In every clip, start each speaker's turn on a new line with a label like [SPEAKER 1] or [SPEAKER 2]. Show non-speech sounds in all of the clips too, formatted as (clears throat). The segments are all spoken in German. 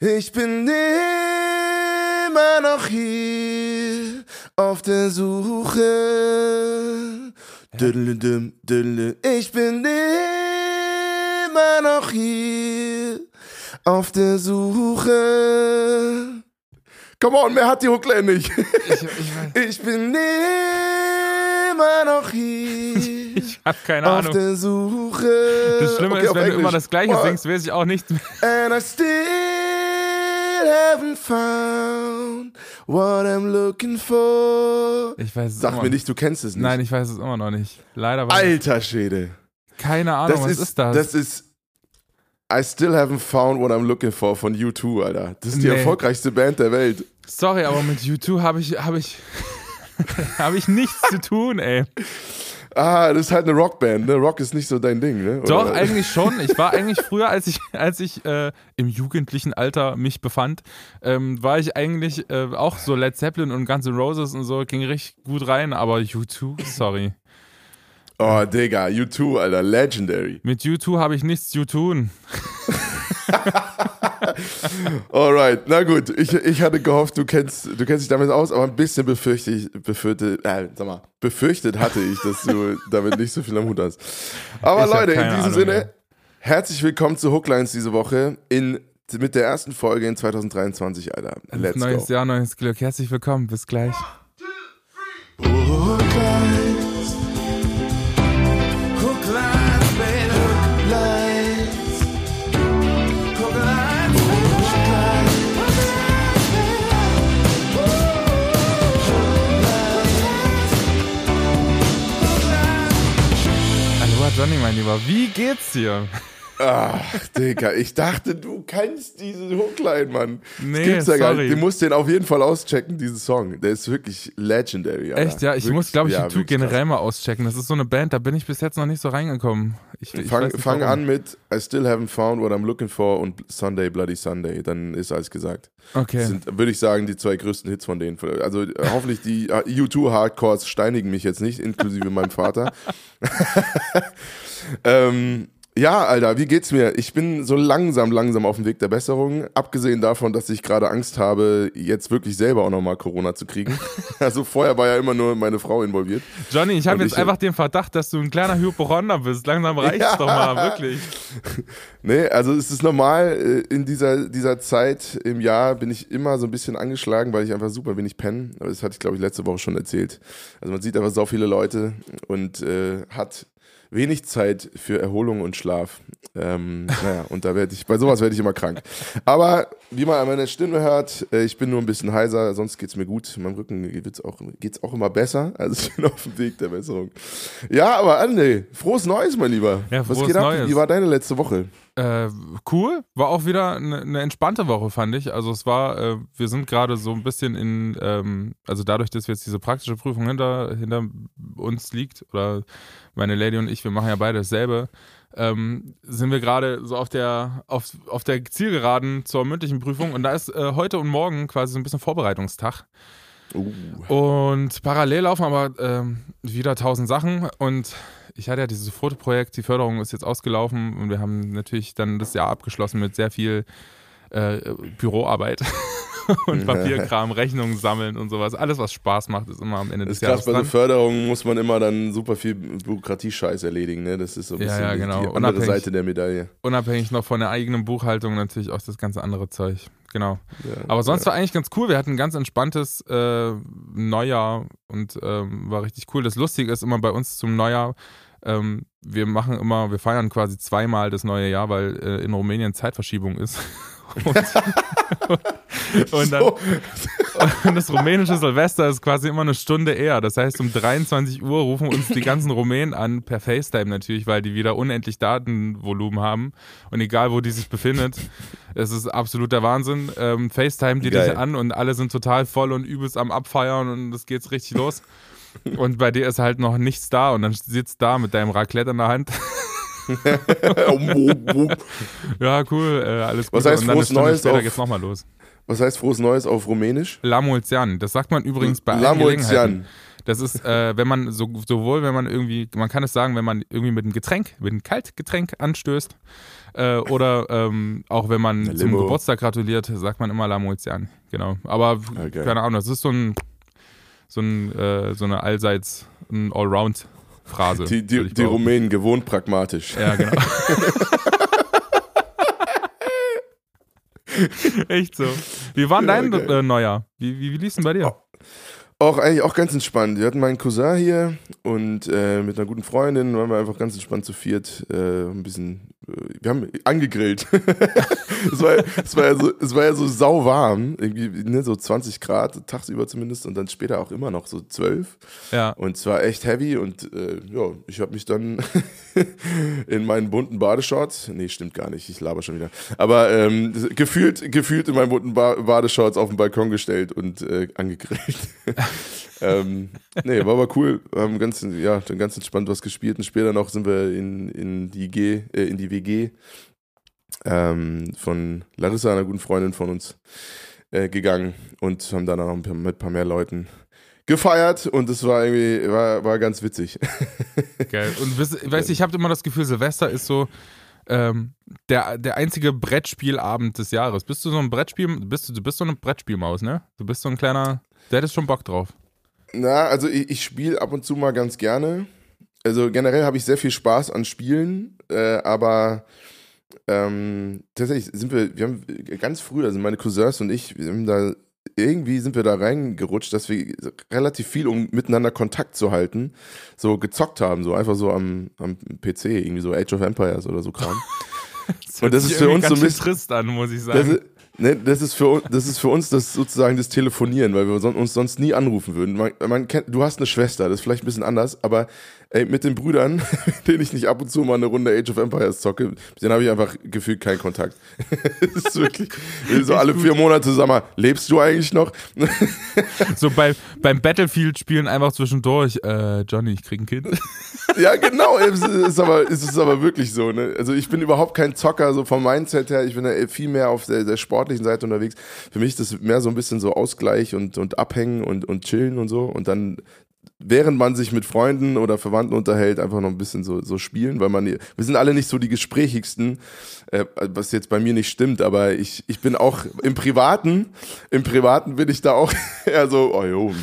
[SPEAKER 1] Ich bin immer noch hier auf der Suche. Ich bin immer noch hier auf der Suche. Come on, mehr hat die Hookline nicht.
[SPEAKER 2] Ich, ich,
[SPEAKER 1] Ich bin immer noch hier (laughs)
[SPEAKER 2] ich habe keine
[SPEAKER 1] auf
[SPEAKER 2] Ahnung.
[SPEAKER 1] der Suche.
[SPEAKER 2] Das Schlimme
[SPEAKER 1] Okay,
[SPEAKER 2] ist,
[SPEAKER 1] auf
[SPEAKER 2] wenn du
[SPEAKER 1] Englisch.
[SPEAKER 2] immer das Gleiche singst, weiß ich auch nicht mehr.
[SPEAKER 1] And I still haven't found what I'm looking for.
[SPEAKER 2] Ich weiß es
[SPEAKER 1] Sag
[SPEAKER 2] immer
[SPEAKER 1] mir nicht, du kennst es nicht.
[SPEAKER 2] Nein, ich weiß es immer noch nicht. Leider
[SPEAKER 1] Alter Schwede.
[SPEAKER 2] keine Ahnung, was ist, das?
[SPEAKER 1] Das ist I still haven't found what I'm looking for von U2, Alter. Das ist die
[SPEAKER 2] Nee.
[SPEAKER 1] erfolgreichste Band der Welt.
[SPEAKER 2] Sorry, aber mit U2 habe ich, habe ich, (laughs) habe ich nichts zu tun, ey.
[SPEAKER 1] Ah, das ist halt eine Rockband, ne? Rock ist nicht so dein Ding, ne?
[SPEAKER 2] Doch,
[SPEAKER 1] Oder-
[SPEAKER 2] eigentlich schon. Ich war (laughs) eigentlich früher, als ich, als ich äh, im jugendlichen Alter mich befand, ähm, war ich eigentlich äh, auch so Led Zeppelin und Guns N' Roses und so, ging richtig gut rein, aber U2, sorry.
[SPEAKER 1] Oh, Digga, U2, Alter, legendary.
[SPEAKER 2] Mit U2 habe ich nichts zu tun. (laughs) (laughs)
[SPEAKER 1] Alright, na gut. Ich, ich hatte gehofft, du kennst, du kennst dich damit aus, aber ein bisschen befürchte ich, befürchtet, äh, sag mal, befürchtet hatte ich, dass du (laughs) damit nicht so viel am Hut hast. Aber
[SPEAKER 2] Ich
[SPEAKER 1] Leute, in diesem
[SPEAKER 2] Ahnung,
[SPEAKER 1] Sinne,
[SPEAKER 2] ey.
[SPEAKER 1] herzlich willkommen zu Hooklines diese Woche in, mit der ersten Folge in 2023, Alter. Let's
[SPEAKER 2] neues
[SPEAKER 1] go.
[SPEAKER 2] Jahr, neues Glück. Herzlich willkommen. Bis gleich.
[SPEAKER 1] Hooklines. Hooklines,
[SPEAKER 2] Johnny, mein Lieber. Wie geht's dir?
[SPEAKER 1] Ach, Digga, ich dachte, du kennst diesen Hookline, Mann.
[SPEAKER 2] Nee,
[SPEAKER 1] das gibt's ja gar nicht. Du musst den auf jeden Fall auschecken, diesen Song. Der ist wirklich legendary. Alter.
[SPEAKER 2] Echt, ja, ich
[SPEAKER 1] wirklich,
[SPEAKER 2] muss, glaube ich,
[SPEAKER 1] ja,
[SPEAKER 2] U2
[SPEAKER 1] wirklich
[SPEAKER 2] generell mal auschecken. Das ist so eine Band, da bin ich bis jetzt noch nicht so reingekommen. Ich, ich
[SPEAKER 1] Fang,
[SPEAKER 2] nicht,
[SPEAKER 1] fang an mit I still haven't found what I'm looking for und Sunday Bloody Sunday. Dann ist alles gesagt.
[SPEAKER 2] Okay.
[SPEAKER 1] Das sind, würde ich sagen, die zwei größten Hits von denen. Also äh, hoffentlich die äh, U2 Hardcores steinigen mich jetzt nicht, inklusive meinem Vater. (laughs) ähm, ja, Alter, wie geht's mir? Ich bin so langsam, langsam auf dem Weg der Besserung. Abgesehen davon, dass ich gerade Angst habe, jetzt wirklich selber auch nochmal Corona zu kriegen. (laughs) Also vorher war ja immer nur meine Frau involviert.
[SPEAKER 2] Johnny, ich habe jetzt
[SPEAKER 1] ich-
[SPEAKER 2] einfach den Verdacht, dass du ein kleiner Hypochonder bist. Langsam (laughs) reicht's
[SPEAKER 1] Ja.
[SPEAKER 2] doch mal, wirklich. (laughs)
[SPEAKER 1] Nee, also es ist normal, äh, in dieser, dieser Zeit im Jahr bin ich immer so ein bisschen angeschlagen, weil ich einfach super wenig penne. Aber das hatte ich, glaube ich, letzte Woche schon erzählt. Also man sieht einfach so viele Leute und äh, hat wenig Zeit für Erholung und Schlaf. Ähm, naja, und da werde ich, bei sowas werde ich immer krank. Aber wie man an meiner Stimme hört, äh, ich bin nur ein bisschen heiser, sonst geht's mir gut. Meinem Rücken geht's auch, geht's auch immer besser. Also ich bin auf dem Weg der Besserung. Ja, aber André, frohes Neues, mein Lieber.
[SPEAKER 2] Ja,
[SPEAKER 1] Was
[SPEAKER 2] frohes
[SPEAKER 1] geht ab?
[SPEAKER 2] Neues.
[SPEAKER 1] Wie war deine letzte Woche?
[SPEAKER 2] Äh, cool, war auch wieder eine, eine entspannte Woche, fand ich. Also es war, äh, wir sind gerade so ein bisschen in, ähm, also dadurch, dass jetzt diese praktische Prüfung hinter, hinter uns liegt, oder meine Lady und ich, wir machen ja beide dasselbe, ähm, sind wir gerade so auf der, auf, auf der Zielgeraden zur mündlichen Prüfung und da ist äh, heute und morgen quasi so ein bisschen Vorbereitungstag.
[SPEAKER 1] Uh.
[SPEAKER 2] Und parallel laufen aber ähm, wieder tausend Sachen und ich hatte ja dieses Fotoprojekt, die Förderung ist jetzt ausgelaufen und wir haben natürlich dann das Jahr abgeschlossen mit sehr viel äh, Büroarbeit (laughs) und Papierkram, Rechnungen sammeln und sowas. Alles, was Spaß macht, ist immer am Ende des
[SPEAKER 1] ist
[SPEAKER 2] Jahres
[SPEAKER 1] bei so
[SPEAKER 2] dran.
[SPEAKER 1] Förderungen muss man immer dann super viel Bürokratiescheiß erledigen, ne? Das ist so ein
[SPEAKER 2] Ja,
[SPEAKER 1] bisschen
[SPEAKER 2] ja,
[SPEAKER 1] die-
[SPEAKER 2] genau.
[SPEAKER 1] die andere
[SPEAKER 2] Unabhängig-
[SPEAKER 1] Seite der Medaille.
[SPEAKER 2] Unabhängig noch von der eigenen Buchhaltung natürlich auch das ganze andere Zeug. Genau.
[SPEAKER 1] Ja,
[SPEAKER 2] Aber sonst
[SPEAKER 1] ja.
[SPEAKER 2] war eigentlich ganz cool. Wir hatten ein ganz entspanntes äh, Neujahr und ähm, war richtig cool. Das Lustige ist immer bei uns zum Neujahr, ähm, wir machen immer, wir feiern quasi zweimal das neue Jahr, weil äh, in Rumänien Zeitverschiebung ist. (laughs) Und, (laughs) und, dann,
[SPEAKER 1] So,
[SPEAKER 2] und das rumänische Silvester ist quasi immer eine Stunde eher. Das heißt, um 23 Uhr rufen uns die ganzen Rumänen an, per FaceTime natürlich, weil die wieder unendlich Datenvolumen haben. Und egal, wo die sich befindet, es ist absoluter Wahnsinn. Ähm, FaceTime die
[SPEAKER 1] Geil.
[SPEAKER 2] dich an und alle sind total voll und übelst am Abfeiern und es geht's richtig los. Und bei dir ist halt noch nichts da und dann sitzt da mit deinem Raclette in der Hand. (laughs) Ja, cool, äh, alles gut.
[SPEAKER 1] Was heißt frohes Neues
[SPEAKER 2] später
[SPEAKER 1] auf-
[SPEAKER 2] geht's nochmal los.
[SPEAKER 1] Was heißt frohes Neues auf Rumänisch?
[SPEAKER 2] La Mulțian. Das sagt man übrigens bei allen
[SPEAKER 1] La. Mulțian.
[SPEAKER 2] Das ist, äh, wenn man so, sowohl, wenn man irgendwie, man kann es sagen, wenn man irgendwie mit einem Getränk, mit einem Kaltgetränk anstößt, äh, oder ähm, auch wenn man zum Geburtstag gratuliert, sagt man immer La Moizian. Genau. Aber okay. keine Ahnung, das ist so ein, so, ein, äh, so eine allseits, ein Allround-Phrase.
[SPEAKER 1] Die, die, die Rumänen gewohnt pragmatisch.
[SPEAKER 2] Ja, genau. (laughs) Echt so. Wie war dein okay. äh, Neujahr? Wie, wie, wie lief denn bei dir?
[SPEAKER 1] Auch eigentlich auch ganz entspannt. Wir hatten meinen Cousin hier und äh, mit einer guten Freundin waren wir einfach ganz entspannt zu viert. Äh, ein bisschen, wir haben angegrillt. (laughs) es, war, es, war ja so, es war ja so sauwarm, irgendwie ne, so 20 Grad, tagsüber zumindest und dann später auch immer noch so 12.
[SPEAKER 2] Ja.
[SPEAKER 1] Und es war echt heavy und äh, ja, ich habe mich dann (laughs) in meinen bunten Badeshorts, nee, stimmt gar nicht, ich laber schon wieder, aber ähm, gefühlt, gefühlt in meinen bunten ba Badeshorts auf den Balkon gestellt und äh, angegrillt. (laughs) ähm, nee, war aber cool. Wir haben ganz, ja, dann ganz entspannt was gespielt und später noch sind wir in, in, die, G, äh, in die WG ähm, von Larissa, einer guten Freundin von uns, äh, gegangen und haben dann auch mit ein paar mehr Leuten gefeiert und es war irgendwie, war, war ganz witzig. (laughs)
[SPEAKER 2] Geil. Und weißt du, ich habe immer das Gefühl, Silvester ist so, ähm, der, der einzige Brettspielabend des Jahres. Bist du so ein Brettspiel, bist du, du bist so eine Brettspielmaus, ne? Du bist so ein kleiner, der hättest schon Bock drauf.
[SPEAKER 1] Na, also ich, ich spiele ab und zu mal ganz gerne. Also generell habe ich sehr viel Spaß an Spielen, äh, aber ähm, tatsächlich sind wir, wir haben ganz früh, also meine Cousins und ich, wir haben da irgendwie sind wir da reingerutscht, dass wir relativ viel, um miteinander Kontakt zu halten, so gezockt haben, so einfach so am, am PC, irgendwie so Age of Empires oder so Kram. (laughs)
[SPEAKER 2] das und das ist für uns so ein bisschen trist an, muss ich sagen.
[SPEAKER 1] Ne, das, ist für, das ist für uns das sozusagen das Telefonieren, weil wir uns sonst nie anrufen würden. Man, man kennt, du hast eine Schwester, das ist vielleicht ein bisschen anders, aber ey, mit den Brüdern, (laughs) denen ich nicht ab und zu mal eine Runde Age of Empires zocke, mit denen habe ich einfach gefühlt keinen Kontakt. (laughs) das ist wirklich so alle vier Monate, sag mal, lebst du eigentlich noch?
[SPEAKER 2] so bei, beim Battlefield-Spielen einfach zwischendurch, äh, Johnny, ich krieg ein Kind. (laughs)
[SPEAKER 1] ja, genau, es ist aber, es ist aber wirklich so. Ne? Also ich bin überhaupt kein Zocker, so vom Mindset her, ich bin viel mehr auf der, der Sport sportlichen Seite unterwegs. Für mich ist das mehr so ein bisschen so Ausgleich und, und Abhängen und, und Chillen und so. Und dann während man sich mit Freunden oder Verwandten unterhält, einfach noch ein bisschen so, so spielen, weil man, wir sind alle nicht so die gesprächigsten, äh, was jetzt bei mir nicht stimmt, aber ich, ich bin auch im Privaten, im Privaten bin ich da auch (laughs) eher so, oh jo,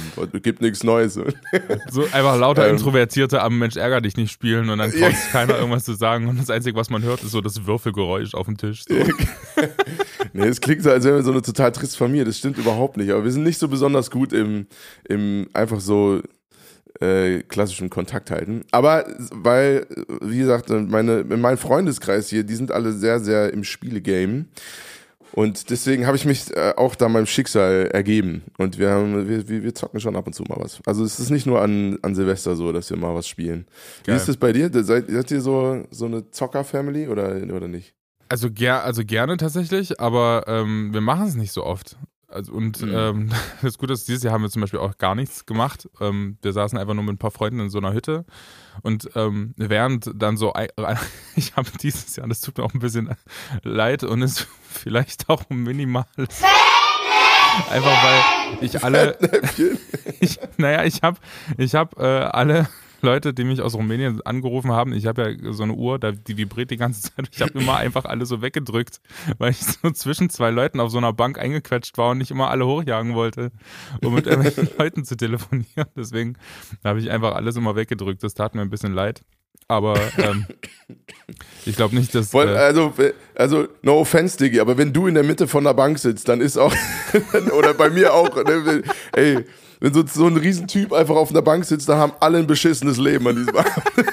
[SPEAKER 1] gibt nichts Neues. (laughs)
[SPEAKER 2] So einfach lauter ähm, Introvertierte am Mensch ärger dich nicht spielen und dann traut sich keiner irgendwas zu sagen und das Einzige, was man hört, ist so das Würfelgeräusch auf dem Tisch. So. (laughs)
[SPEAKER 1] nee, es klingt so, als wären wir so eine total triste Familie, das stimmt überhaupt nicht, aber wir sind nicht so besonders gut im, im einfach so äh, klassischen Kontakt halten. Aber weil, wie gesagt, meine, mein Freundeskreis hier, die sind alle sehr, sehr im Spielegame. Und deswegen habe ich mich äh, auch da meinem Schicksal ergeben. Und wir, haben, wir, wir zocken schon ab und zu mal was. Also es ist nicht nur an, an Silvester so, dass wir mal was spielen. Geil. Wie ist das bei dir? Seid, seid ihr so, so eine Zocker-Family oder, oder nicht?
[SPEAKER 2] Also, ger also gerne tatsächlich, aber ähm, wir machen es nicht so oft. Also und mhm. ähm, (laughs) das Gute ist, dieses Jahr haben wir zum Beispiel auch gar nichts gemacht. Ähm, wir saßen einfach nur mit ein paar Freunden in so einer Hütte und ähm, während dann so, (laughs) ich habe dieses Jahr, das tut mir auch ein bisschen leid und ist (laughs) vielleicht auch minimal. Einfach weil ich alle, ich, naja, ich habe, ich habe äh, alle Leute, die mich aus Rumänien angerufen haben. Ich habe ja so eine Uhr, die vibriert die ganze (laughs) Zeit. Ich habe immer einfach alle so weggedrückt, weil ich so zwischen zwei Leuten auf so einer Bank eingequetscht war und nicht immer alle hochjagen wollte, um mit irgendwelchen (laughs) Leuten zu telefonieren. Deswegen habe ich einfach alles immer weggedrückt. Das tat mir ein bisschen leid. Aber ähm, ich glaube nicht, dass.
[SPEAKER 1] Voll, äh, also, also, no offense, Diggi, aber wenn du in der Mitte von der Bank sitzt, dann ist auch, (laughs) oder bei mir auch, ne, ey, wenn so, so ein Riesentyp einfach auf einer Bank sitzt, dann haben alle ein beschissenes Leben an diesem Abend. (laughs)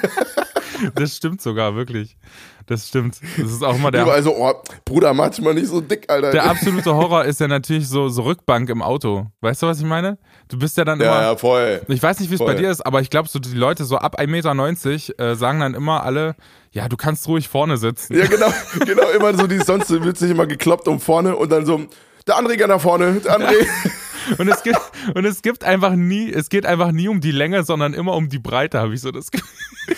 [SPEAKER 2] Das stimmt sogar, wirklich. Das stimmt. Das ist auch immer der.
[SPEAKER 1] Also, oh, Bruder, manchmal nicht so dick, Alter.
[SPEAKER 2] Der absolute Horror ist ja natürlich so, so Rückbank im Auto. Weißt du, was ich meine? Du bist ja dann
[SPEAKER 1] ja,
[SPEAKER 2] immer.
[SPEAKER 1] Ja, voll.
[SPEAKER 2] Ich weiß nicht, wie es bei dir ist, aber ich glaube, so die Leute so ab 1,90 Meter äh, sagen dann immer alle, ja, du kannst ruhig vorne sitzen.
[SPEAKER 1] Ja, genau, genau, immer so, die sonst wird sich immer gekloppt um vorne und dann so, der Anreger nach vorne, der Anreger.
[SPEAKER 2] Und es gibt, und es gibt einfach nie, es geht einfach nie um die Länge, sondern immer um die Breite, habe ich so das Gefühl. (laughs)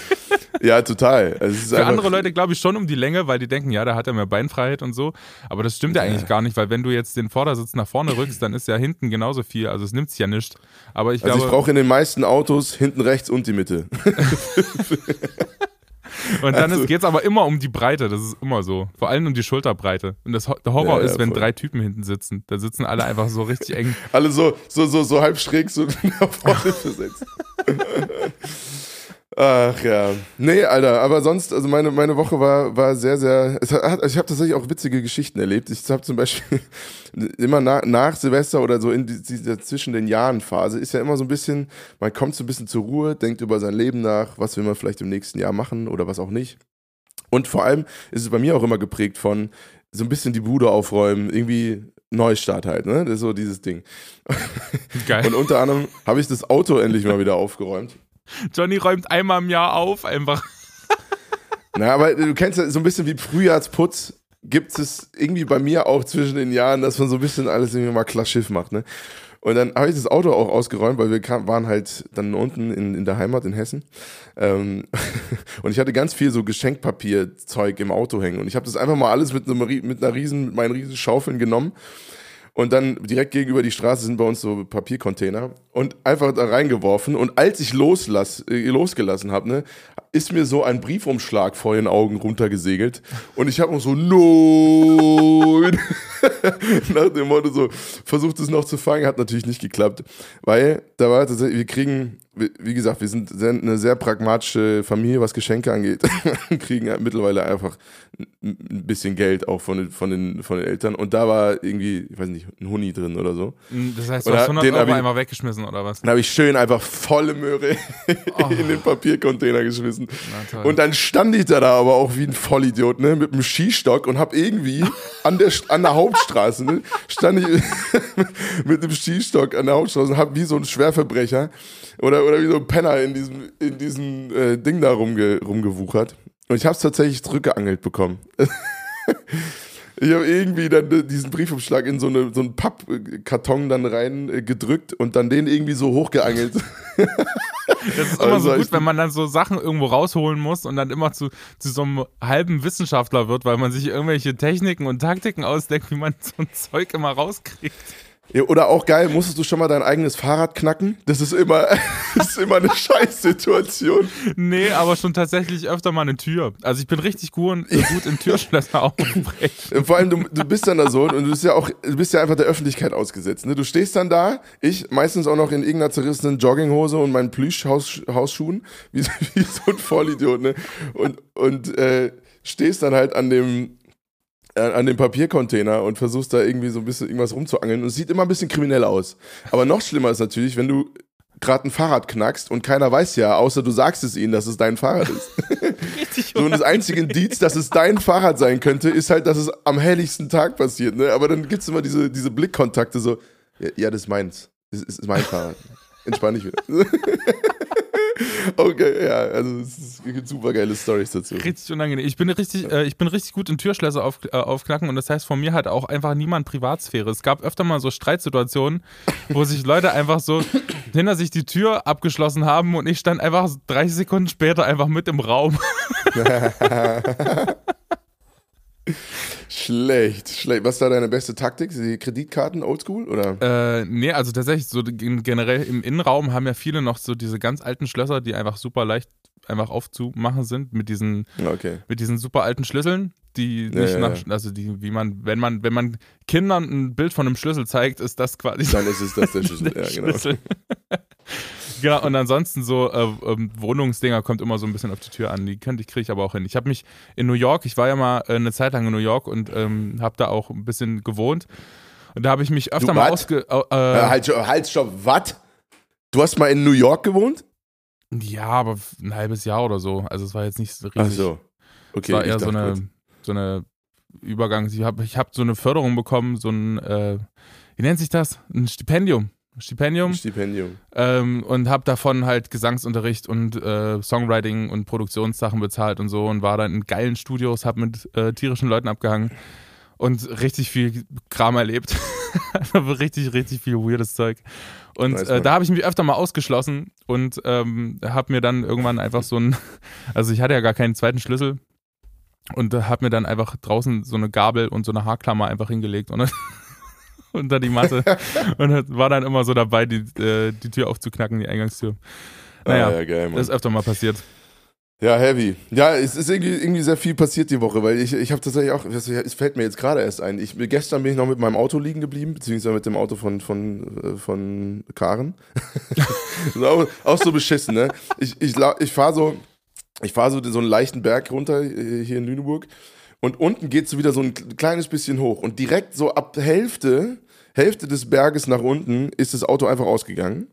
[SPEAKER 1] Ja, total. Also
[SPEAKER 2] Für andere Leute glaube ich schon um die Länge, weil die denken, ja, da hat er mehr Beinfreiheit und so. Aber das stimmt ja eigentlich gar nicht, weil wenn du jetzt den Vordersitz nach vorne rückst, dann ist ja hinten genauso viel. Also es nimmt sich ja nicht. Aber ich
[SPEAKER 1] also
[SPEAKER 2] glaube.
[SPEAKER 1] ich brauche in den meisten Autos hinten rechts und die Mitte. (laughs) (laughs)
[SPEAKER 2] Und dann also, geht es aber immer um die Breite, das ist immer so. Vor allem um die Schulterbreite. Und das, der Horror ja, ist, wenn voll. drei Typen hinten sitzen. Da sitzen alle einfach so richtig eng.
[SPEAKER 1] alle so, so, so, so halb schräg so nach vorne versetzt. Ach ja. Nee, Alter, aber sonst, also meine, meine Woche war, war sehr, sehr. Hat, ich habe tatsächlich auch witzige Geschichten erlebt. Ich habe zum Beispiel (laughs) immer nach, nach Silvester oder so in dieser zwischen den Jahren Phase ist ja immer so ein bisschen, man kommt so ein bisschen zur Ruhe, denkt über sein Leben nach, was will man vielleicht im nächsten Jahr machen oder was auch nicht. Und vor allem ist es bei mir auch immer geprägt von so ein bisschen die Bude aufräumen, irgendwie Neustart halt, ne? Das ist so dieses Ding. Geil. Und unter anderem habe ich das Auto endlich mal wieder aufgeräumt.
[SPEAKER 2] Johnny räumt einmal im Jahr auf, einfach.
[SPEAKER 1] Na, aber du kennst ja so ein bisschen wie Frühjahrsputz, gibt es irgendwie bei mir auch zwischen den Jahren, dass man so ein bisschen alles irgendwie mal klar Schiff macht, ne? Und dann habe ich das Auto auch ausgeräumt, weil wir kam, waren halt dann unten in, in der Heimat in Hessen. Ähm, (laughs) und ich hatte ganz viel so Geschenkpapierzeug im Auto hängen. Und ich habe das einfach mal alles mit, einem, mit einer riesen, mit meinen riesen Schaufeln genommen und dann direkt gegenüber die Straße sind bei uns so Papiercontainer und einfach da reingeworfen. Und als ich loslass, äh, losgelassen habe, ne, ist mir so ein Briefumschlag vor den Augen runtergesegelt. Und ich habe noch so, nein! (laughs) Nach dem Motto so, versucht es noch zu fangen, hat natürlich nicht geklappt. Weil da war tatsächlich, wir kriegen wie gesagt, wir sind eine sehr pragmatische Familie, was Geschenke angeht. (laughs) kriegen mittlerweile einfach ein bisschen Geld auch von den, von, den, von den Eltern. Und da war irgendwie, ich weiß nicht, ein Huni drin oder so.
[SPEAKER 2] Hm, das heißt, du oder hast 100 Euro ich, einmal weggeschmissen oder was?
[SPEAKER 1] Dann habe ich schön einfach volle Möhre oh. (laughs) in den Papiercontainer geschmissen. Und dann stand ich da, da aber auch wie ein Vollidiot, ne, mit einem Skistock und habe irgendwie an der, an der Hauptstraße, ne, stand ich (laughs) mit einem Skistock an der Hauptstraße und habe wie so ein Schwerverbrecher oder, oder wie so ein Penner in diesem, in diesem äh, Ding da rumge, rumgewuchert. Und ich habe es tatsächlich zurückgeangelt bekommen. (laughs) ich habe irgendwie dann diesen Briefumschlag in so, eine, so einen Pappkarton dann rein äh, gedrückt und dann den irgendwie so hochgeangelt. (laughs)
[SPEAKER 2] Das ist immer also so gut, wenn man dann so Sachen irgendwo rausholen muss und dann immer zu, zu so einem halben Wissenschaftler wird, weil man sich irgendwelche Techniken und Taktiken ausdenkt, wie man so ein Zeug immer rauskriegt.
[SPEAKER 1] Oder auch geil, musstest du schon mal dein eigenes Fahrrad knacken? Das ist immer, (laughs) das ist immer eine Scheißsituation.
[SPEAKER 2] Nee, aber schon tatsächlich öfter mal eine Tür. Also ich bin richtig gut, gut in Türschlösser (laughs) aufbrechen.
[SPEAKER 1] Vor allem, du, du bist dann da so und du bist ja auch, du bist ja einfach der Öffentlichkeit ausgesetzt. Ne? Du stehst dann da, ich meistens auch noch in irgendeiner zerrissenen Jogginghose und meinen Plüschhausschuhen, wie, (laughs) wie so ein Vollidiot, ne? Und, und äh, stehst dann halt an dem an dem Papiercontainer und versuchst da irgendwie so ein bisschen irgendwas rumzuangeln und es sieht immer ein bisschen kriminell aus. Aber noch schlimmer ist natürlich, wenn du gerade ein Fahrrad knackst und keiner weiß ja, außer du sagst es ihnen, dass es dein Fahrrad ist. Richtig, so, und das einzige Indiz, dass es dein Fahrrad sein könnte, ist halt, dass es am helligsten Tag passiert. Ne? Aber dann gibt es immer diese, diese Blickkontakte so, ja, ja, das ist meins. Das ist mein Fahrrad. Entspann dich wieder. (laughs) (laughs) Okay, ja, also es gibt super geile Stories dazu.
[SPEAKER 2] Richtig unangenehm. Ich bin richtig, äh, ich bin richtig gut in Türschlösser auf, äh, aufknacken und das heißt von mir hat auch einfach niemand Privatsphäre. Es gab öfter mal so Streitsituationen, wo sich Leute einfach so (laughs) hinter sich die Tür abgeschlossen haben und ich stand einfach 30 Sekunden später einfach mit im Raum. (laughs)
[SPEAKER 1] Schlecht, schlecht. Was ist da deine beste Taktik? Die Kreditkarten oldschool oder?
[SPEAKER 2] Äh, nee, also tatsächlich so generell im Innenraum haben ja viele noch so diese ganz alten Schlösser, die einfach super leicht einfach aufzumachen sind mit diesen okay. mit diesen super alten Schlüsseln, die nicht ja, nach, also die wie man wenn man wenn man Kindern ein Bild von einem Schlüssel zeigt, ist das quasi
[SPEAKER 1] dann ist es das der (laughs) Schlüssel. der ja, genau. Schlüssel. (laughs)
[SPEAKER 2] genau, und ansonsten so äh, äh, Wohnungsdinger kommt immer so ein bisschen auf die Tür an. Die könnte ich kriege ich aber auch hin. Ich habe mich in New York, ich war ja mal äh, eine Zeit lang in New York und ähm, habe da auch ein bisschen gewohnt. Und da habe ich mich öfter du, mal ausge. Äh,
[SPEAKER 1] äh, halt, halt, stopp, was? Du hast mal in New York gewohnt?
[SPEAKER 2] Ja, aber ein halbes Jahr oder so. Also es war jetzt nicht so riesig. Ach so. Okay. Es war eher so eine, so eine Übergang. Ich habe ich hab so eine Förderung bekommen, so ein, äh, wie nennt sich das? Ein Stipendium. Stipendium.
[SPEAKER 1] Stipendium.
[SPEAKER 2] Ähm, und habe davon halt Gesangsunterricht und äh, Songwriting und Produktionssachen bezahlt und so und war dann in geilen Studios, habe mit äh, tierischen Leuten abgehangen und richtig viel Kram erlebt. (laughs) also richtig, richtig viel weirdes Zeug. Und äh, da habe ich mich öfter mal ausgeschlossen und ähm, habe mir dann irgendwann einfach so ein, (laughs) also ich hatte ja gar keinen zweiten Schlüssel und habe mir dann einfach draußen so eine Gabel und so eine Haarklammer einfach hingelegt und (laughs) unter die Matte und war dann immer so dabei, die, äh, die Tür aufzuknacken, die Eingangstür. Naja,
[SPEAKER 1] ah, ja, geil,
[SPEAKER 2] das ist öfter mal passiert.
[SPEAKER 1] Ja, heavy. Ja, es ist irgendwie, irgendwie sehr viel passiert die Woche, weil ich, ich habe tatsächlich auch, es fällt mir jetzt gerade erst ein. Ich, gestern bin ich noch mit meinem Auto liegen geblieben, beziehungsweise mit dem Auto von, von, äh, von Karen. (laughs) Auch, auch so beschissen, ne? Ich, ich, ich fahre so, ich fahre so so einen leichten Berg runter äh, hier in Lüneburg und unten geht so wieder so ein kleines bisschen hoch und direkt so ab Hälfte, Hälfte des Berges nach unten ist das Auto einfach ausgegangen.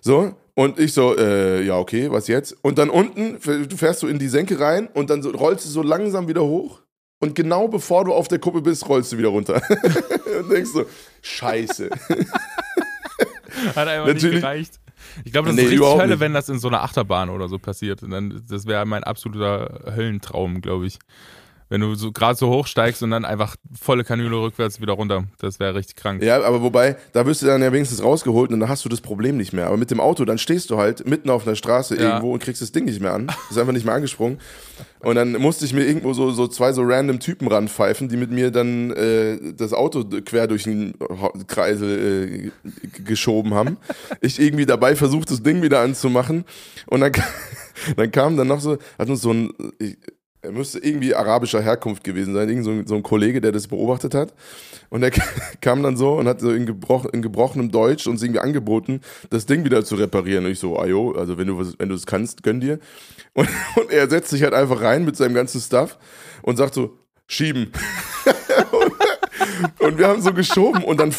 [SPEAKER 1] So, und ich so, äh, ja, okay, was jetzt? Und dann unten, du fährst so in die Senke rein und dann so, rollst du so langsam wieder hoch. Und genau bevor du auf der Kuppe bist, rollst du wieder runter. (laughs) und denkst so, scheiße.
[SPEAKER 2] Hat einfach nicht
[SPEAKER 1] Natürlich-
[SPEAKER 2] gereicht. Ich glaube, das
[SPEAKER 1] Nee,
[SPEAKER 2] ist richtig Hölle,
[SPEAKER 1] nicht.
[SPEAKER 2] wenn das in so einer Achterbahn oder so passiert. Und dann, das wäre mein absoluter Höllentraum, glaube ich. Wenn du so gerade so hoch steigst und dann einfach volle Kanüle rückwärts wieder runter. Das wäre richtig krank.
[SPEAKER 1] Ja, aber wobei, da wirst du dann ja wenigstens rausgeholt und dann hast du das Problem nicht mehr. Aber mit dem Auto, dann stehst du halt mitten auf einer Straße
[SPEAKER 2] Ja.
[SPEAKER 1] irgendwo und kriegst das Ding nicht mehr an. Ist einfach nicht mehr angesprungen. Und dann musste ich mir irgendwo so, so zwei so random Typen ranpfeifen, die mit mir dann äh, das Auto quer durch den Kreisel äh, geschoben haben. Ich irgendwie dabei versucht, das Ding wieder anzumachen. Und dann, (laughs) dann kam dann noch so, hat uns so ein, ich, er müsste irgendwie arabischer Herkunft gewesen sein, irgend so ein, so ein Kollege, der das beobachtet hat. Und er (laughs) kam dann so und hat so in, gebroch, in gebrochenem Deutsch uns irgendwie angeboten, das Ding wieder zu reparieren. Und ich so, ajo, also wenn du was- wenn es kannst, gönn dir. (laughs) Und, und er setzt sich halt einfach rein mit seinem ganzen Stuff und sagt so, schieben. (laughs) und, und wir haben so geschoben und dann,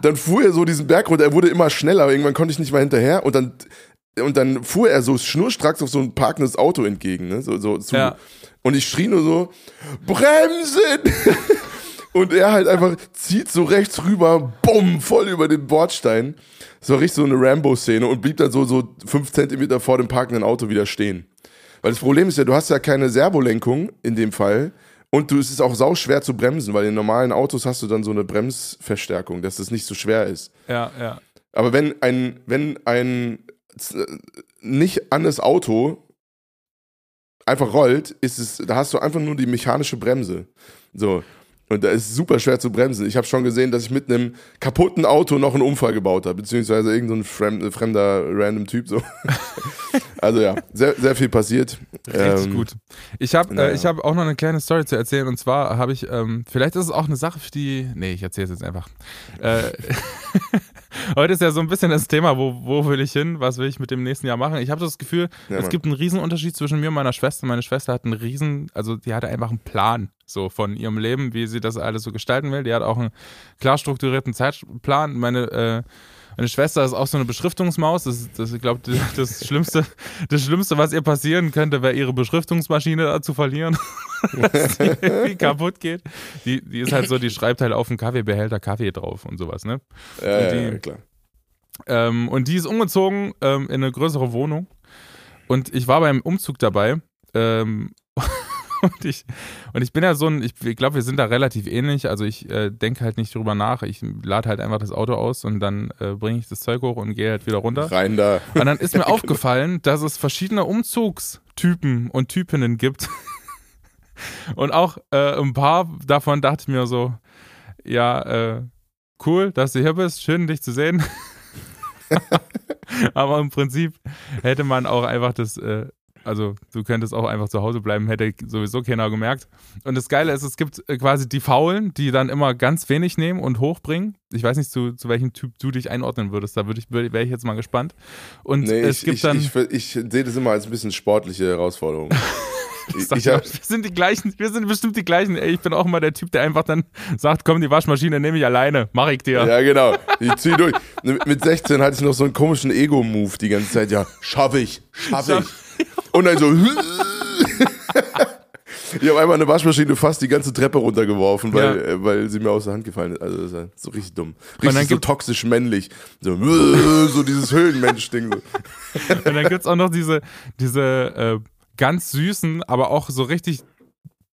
[SPEAKER 1] dann fuhr er so diesen Berg runter. Er wurde immer schneller, irgendwann konnte ich nicht mehr hinterher und dann und dann fuhr er so schnurstracks auf so ein parkendes Auto entgegen, ne? So, so zu.
[SPEAKER 2] Ja.
[SPEAKER 1] Und ich schrie nur so, Bremsen! (laughs) Und er halt einfach zieht so rechts rüber, bumm, voll über den Bordstein. Das war richtig so eine Rambo-Szene und blieb dann so, so fünf Zentimeter vor dem parkenden Auto wieder stehen. Weil das Problem ist ja, du hast ja keine Servolenkung in dem Fall und du, es ist auch sau schwer zu bremsen, weil in normalen Autos hast du dann so eine Bremsverstärkung, dass das nicht so schwer ist.
[SPEAKER 2] Ja, ja.
[SPEAKER 1] Aber wenn ein, wenn ein z- nicht an das Auto einfach rollt, ist es, da hast du einfach nur die mechanische Bremse. So. Und da ist es super schwer zu bremsen. Ich habe schon gesehen, dass ich mit einem kaputten Auto noch einen Unfall gebaut habe, beziehungsweise irgendein so ein fremd, fremder random Typ so. (laughs) also ja, sehr, sehr viel passiert.
[SPEAKER 2] Richtig
[SPEAKER 1] Ähm,
[SPEAKER 2] gut. Ich habe
[SPEAKER 1] naja.
[SPEAKER 2] äh, ich hab auch noch eine kleine Story zu erzählen und zwar habe ich, ähm, vielleicht ist es auch eine Sache für die, nee, ich erzähle es jetzt einfach. Äh, (laughs) heute ist ja so ein bisschen das Thema, wo, wo will ich hin, was will ich mit dem nächsten Jahr machen. Ich habe das Gefühl,
[SPEAKER 1] Ja,
[SPEAKER 2] es gibt einen Riesenunterschied zwischen mir und meiner Schwester. Meine Schwester hat einen riesen, also die hatte einfach einen Plan so von ihrem Leben, wie sie das alles so gestalten will. Die hat auch einen klar strukturierten Zeitplan. Meine äh, meine Schwester ist auch so eine Beschriftungsmaus. Das, das ich glaube, das Schlimmste, das Schlimmste, was ihr passieren könnte, wäre ihre Beschriftungsmaschine da zu verlieren, dass (laughs) die irgendwie kaputt geht. Die, die ist halt so, die schreibt halt auf den Kaffeebehälter Kaffee drauf und sowas, ne?
[SPEAKER 1] Ja, ja,
[SPEAKER 2] die-
[SPEAKER 1] ja, klar.
[SPEAKER 2] Ähm, und die ist umgezogen ähm, in eine größere Wohnung. Und ich war beim Umzug dabei. Ähm, (laughs) und, ich, und ich bin ja so ein, ich, ich glaube, wir sind da relativ ähnlich. Also ich äh, denke halt nicht drüber nach. Ich lade halt einfach das Auto aus und dann äh, bringe ich das Zeug hoch und gehe halt wieder runter.
[SPEAKER 1] Rein da.
[SPEAKER 2] Und dann ist mir (laughs) aufgefallen, dass es verschiedene Umzugstypen und Typinnen gibt. (laughs) Und auch äh, ein paar davon dachte ich mir so, ja, äh, cool, dass du hier bist, schön dich zu sehen. Aber im Prinzip hätte man auch einfach das, äh, also du könntest auch einfach zu Hause bleiben, hätte sowieso keiner gemerkt. Und das Geile ist, es gibt äh, quasi die Faulen, die dann immer ganz wenig nehmen und hochbringen. Ich weiß nicht, zu, zu welchem Typ du dich einordnen würdest. Da würde ich, wäre ich jetzt mal gespannt. Und
[SPEAKER 1] Nee,
[SPEAKER 2] es
[SPEAKER 1] ich,
[SPEAKER 2] gibt
[SPEAKER 1] ich,
[SPEAKER 2] dann.
[SPEAKER 1] ich, ich, sehe das immer als ein bisschen sportliche Herausforderung. (laughs) ich, ich hab,
[SPEAKER 2] wir sind die gleichen, wir sind bestimmt die gleichen. Ey, ich bin auch immer der Typ, der einfach dann sagt, komm, die Waschmaschine nehme ich alleine, mach ich dir.
[SPEAKER 1] Ja, genau. Ich zieh durch. Mit 16 hatte ich noch so einen komischen Ego-Move die ganze Zeit. Ja, schaff ich, schaff ich. Und dann so. (laughs) Ich habe einmal eine Waschmaschine fast die ganze Treppe runtergeworfen, weil,
[SPEAKER 2] Ja.
[SPEAKER 1] äh, weil sie mir aus der Hand gefallen ist. Also das ist so richtig dumm. Richtig so
[SPEAKER 2] gibt-
[SPEAKER 1] toxisch männlich. So, so dieses Höhlenmensch-Ding. So. (laughs)
[SPEAKER 2] Und dann gibt's auch noch diese, diese äh, ganz süßen, aber auch so richtig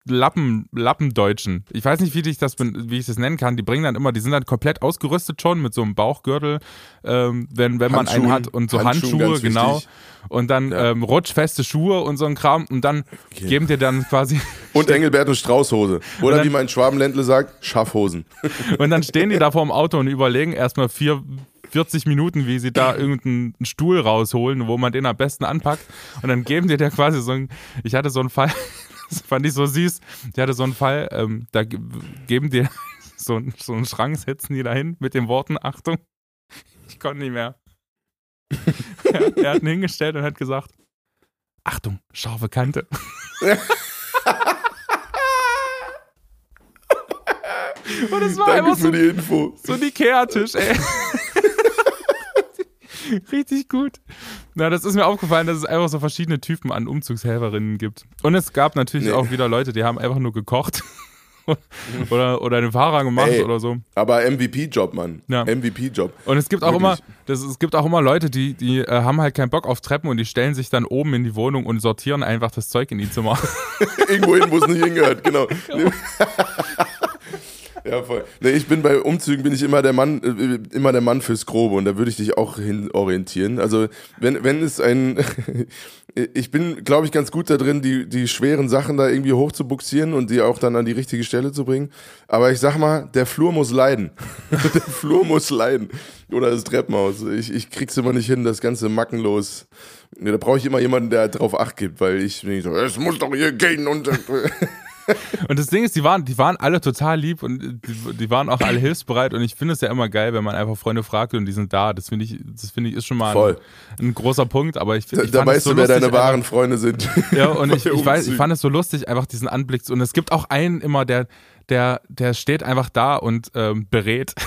[SPEAKER 2] Lappen, Lappendeutschen. Ich weiß nicht, wie ich, das, wie ich das nennen kann. Die bringen dann immer, die sind dann komplett ausgerüstet schon mit so einem Bauchgürtel, ähm, wenn, wenn man einen hat und so Handschuhe, Handschuhe genau. Und dann ja. ähm, rutschfeste Schuhe und so ein Kram und dann okay. geben dir dann quasi. (laughs)
[SPEAKER 1] Und Engelbert und Straußhose. Oder dann, wie mein Schwabenländle sagt, Schaffhosen. (laughs)
[SPEAKER 2] Und dann stehen die da vor dem Auto und überlegen erstmal vier, 40 Minuten, wie sie da (laughs) irgendeinen Stuhl rausholen, wo man den am besten anpackt. Und dann geben die dir quasi so ein. Ich hatte so einen Fall, das fand ich so süß. Ich hatte so einen Fall, ähm, da geben dir (laughs) so, so einen Schrank, setzen die dahin mit den Worten: Achtung, ich konnte nicht mehr. er, (laughs) er hat ihn hingestellt und hat gesagt: Achtung, scharfe Kante. (laughs) Und es war
[SPEAKER 1] Danke
[SPEAKER 2] einfach
[SPEAKER 1] für
[SPEAKER 2] so,
[SPEAKER 1] die Info.
[SPEAKER 2] so ein Ikea-Tisch, ey. (laughs) Richtig gut. Na, das ist mir aufgefallen, dass es einfach so verschiedene Typen an Umzugshelferinnen gibt. Und es gab natürlich nee. auch wieder Leute, die haben einfach nur gekocht. (laughs) oder, oder den Fahrer gemacht Ey, oder so.
[SPEAKER 1] Aber MVP-Job, Mann. Ja. MVP-Job.
[SPEAKER 2] Und es gibt auch Wirklich. immer, das, es gibt auch immer Leute, die, die äh, haben halt keinen Bock auf Treppen und die stellen sich dann oben in die Wohnung und sortieren einfach das Zeug in die Zimmer. (laughs)
[SPEAKER 1] Irgendwo hin, wo es nicht hingehört, genau. genau. Ja, voll. Nee, ich bin bei Umzügen bin ich immer der Mann, äh, immer der Mann fürs Grobe und da würde ich dich auch hin orientieren. Also wenn, wenn es ein, (laughs) ich bin, glaube ich, ganz gut da drin, die, die schweren Sachen da irgendwie hochzubuxieren und die auch dann an die richtige Stelle zu bringen. Aber ich sag mal, der Flur muss leiden. (laughs) der Flur muss leiden. Oder das Treppenhaus. Ich, ich krieg's immer nicht hin, das Ganze mackenlos. Da brauche ich immer jemanden, der drauf Acht gibt, weil ich bin so, es muss doch hier gehen und (laughs)
[SPEAKER 2] und das Ding ist, die waren, die waren alle total lieb und die, die waren auch alle hilfsbereit und ich finde es ja immer geil, wenn man einfach Freunde fragt und die sind da. Das finde ich, das finde ich ist schon mal ein, ein, großer Punkt, aber ich finde.
[SPEAKER 1] Da, da weißt
[SPEAKER 2] so
[SPEAKER 1] du, wer deine wahren Freunde sind.
[SPEAKER 2] Ja, und (laughs) ich, ich, weiß, ich fand es so lustig, einfach diesen Anblick. Und es gibt auch einen immer, der, der, der steht einfach da und ähm, berät. (laughs)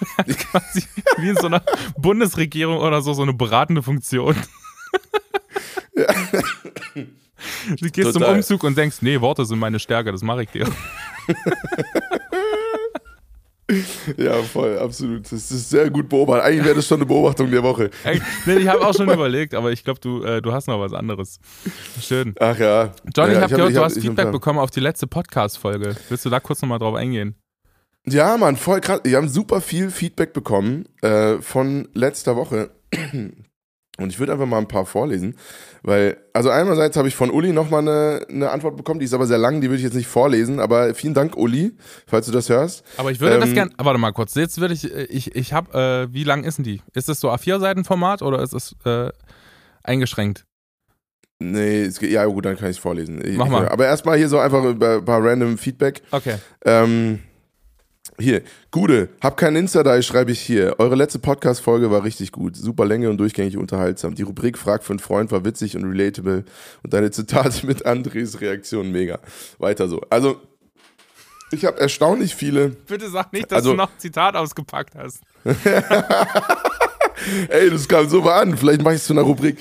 [SPEAKER 2] (laughs) quasi wie in so einer Bundesregierung oder so, so eine beratende Funktion. Ja. Du gehst Total. zum Umzug und denkst, nee, Worte sind meine Stärke, das mache ich dir. (laughs)
[SPEAKER 1] Ja, voll, absolut. Das ist sehr gut beobachtet. Eigentlich wäre das schon eine Beobachtung der Woche.
[SPEAKER 2] Nee, ich habe auch schon überlegt, aber ich glaube, du, äh, du hast noch was anderes. Schön.
[SPEAKER 1] Ach ja.
[SPEAKER 2] Johnny,
[SPEAKER 1] ja,
[SPEAKER 2] ich habe gehört, du hast Feedback bekommen auf die letzte Podcast-Folge. Willst du da kurz nochmal drauf eingehen?
[SPEAKER 1] Ja, Mann, voll krass. Wir haben super viel Feedback bekommen äh, von letzter Woche. Und ich würde einfach mal ein paar vorlesen, weil, also einerseits habe ich von Uli nochmal eine, eine Antwort bekommen, die ist aber sehr lang, die würde ich jetzt nicht vorlesen, aber vielen Dank, Uli, falls du das hörst.
[SPEAKER 2] Aber ich würde ähm, das gerne, warte mal kurz, jetzt würde ich, äh, ich, ich habe, äh, wie lang ist denn die? Ist das so A4-Seiten-Format oder ist es äh, eingeschränkt?
[SPEAKER 1] Nee, es geht, ja gut, dann kann ich es vorlesen.
[SPEAKER 2] Mach mal.
[SPEAKER 1] Aber erstmal hier so einfach ein paar random Feedback.
[SPEAKER 2] Okay.
[SPEAKER 1] Ähm, hier, Gude, hab keinen Insta-Dai, schreibe ich hier. Eure letzte Podcast-Folge war richtig gut. Super Länge und durchgängig unterhaltsam. Die Rubrik Frag für einen Freund war witzig und relatable. Und deine Zitate (laughs) mit Andres Reaktion mega. Weiter so. Also, ich habe erstaunlich viele.
[SPEAKER 2] Bitte sag nicht, dass also, du noch ein Zitat ausgepackt hast. (laughs)
[SPEAKER 1] Ey, das kam so mal an. Vielleicht mache ich es zu einer Rubrik.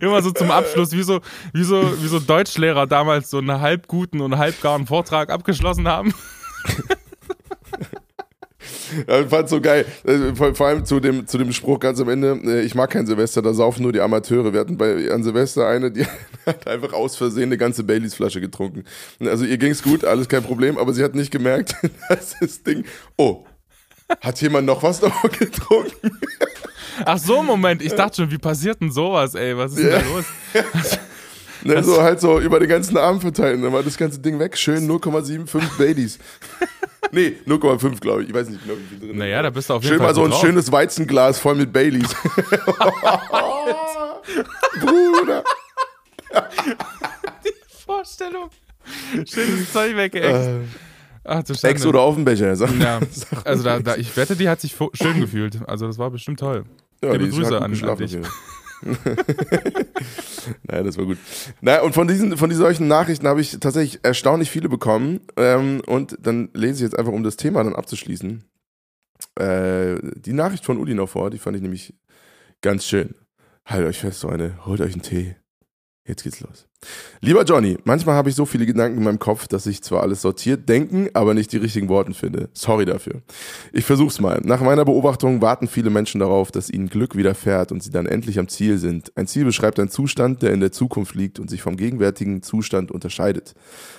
[SPEAKER 2] Immer so zum Abschluss, wie so, wie so, wie so Deutschlehrer damals so einen halb guten und halbgaren Vortrag abgeschlossen haben.
[SPEAKER 1] Ja, ich fand's so geil. Äh, vor, allem zu dem, zu dem Spruch ganz am Ende, äh, ich mag kein Silvester, da saufen nur die Amateure. Wir hatten bei an Silvester eine, die (laughs) hat einfach aus Versehen eine ganze Baileys-Flasche getrunken. Also ihr ging's gut, alles kein Problem, aber sie hat nicht gemerkt, (laughs) dass das Ding, oh, hat jemand noch was (laughs) davon getrunken?
[SPEAKER 2] Ach so, Moment, ich dachte schon, wie passiert denn sowas, ey, was ist
[SPEAKER 1] ja.
[SPEAKER 2] denn da los?
[SPEAKER 1] Ne, so halt so über den ganzen Arm verteilen, dann war das ganze Ding weg. Schön 0,75 Baileys. (laughs) nee, 0,5 glaube ich. Ich weiß nicht genau, wie viel drin
[SPEAKER 2] Naja, da bist du auf jeden
[SPEAKER 1] Schön
[SPEAKER 2] Fall
[SPEAKER 1] mal so ein drauf. schönes Weizenglas voll mit Baileys. (laughs) (laughs) Bruder.
[SPEAKER 2] Die Vorstellung. Schönes Zeug weg, ey. Äh,
[SPEAKER 1] Ach, Ex oder auf dem Becher.
[SPEAKER 2] Sag, ja, also da, da, ich wette, die hat sich schön gefühlt. Also das war bestimmt toll. Ja, Liebe Grüße an, an dich. (laughs)
[SPEAKER 1] naja, das war gut. Naja, und von diesen, von diesen solchen Nachrichten habe ich tatsächlich erstaunlich viele bekommen. Ähm, und dann lese ich jetzt einfach, um das Thema dann abzuschließen, äh, die Nachricht von Uli noch vor. Die fand ich nämlich ganz schön. Halt euch fest, Freunde, holt euch einen Tee. Jetzt geht's los. Lieber Johnny, manchmal habe ich so viele Gedanken in meinem Kopf, dass ich zwar alles sortiert denken, aber nicht die richtigen Worte finde. Sorry dafür. Ich versuch's mal. Nach meiner Beobachtung warten viele Menschen darauf, dass ihnen Glück widerfährt und sie dann endlich am Ziel sind. Ein Ziel beschreibt einen Zustand, der in der Zukunft liegt und sich vom gegenwärtigen Zustand unterscheidet.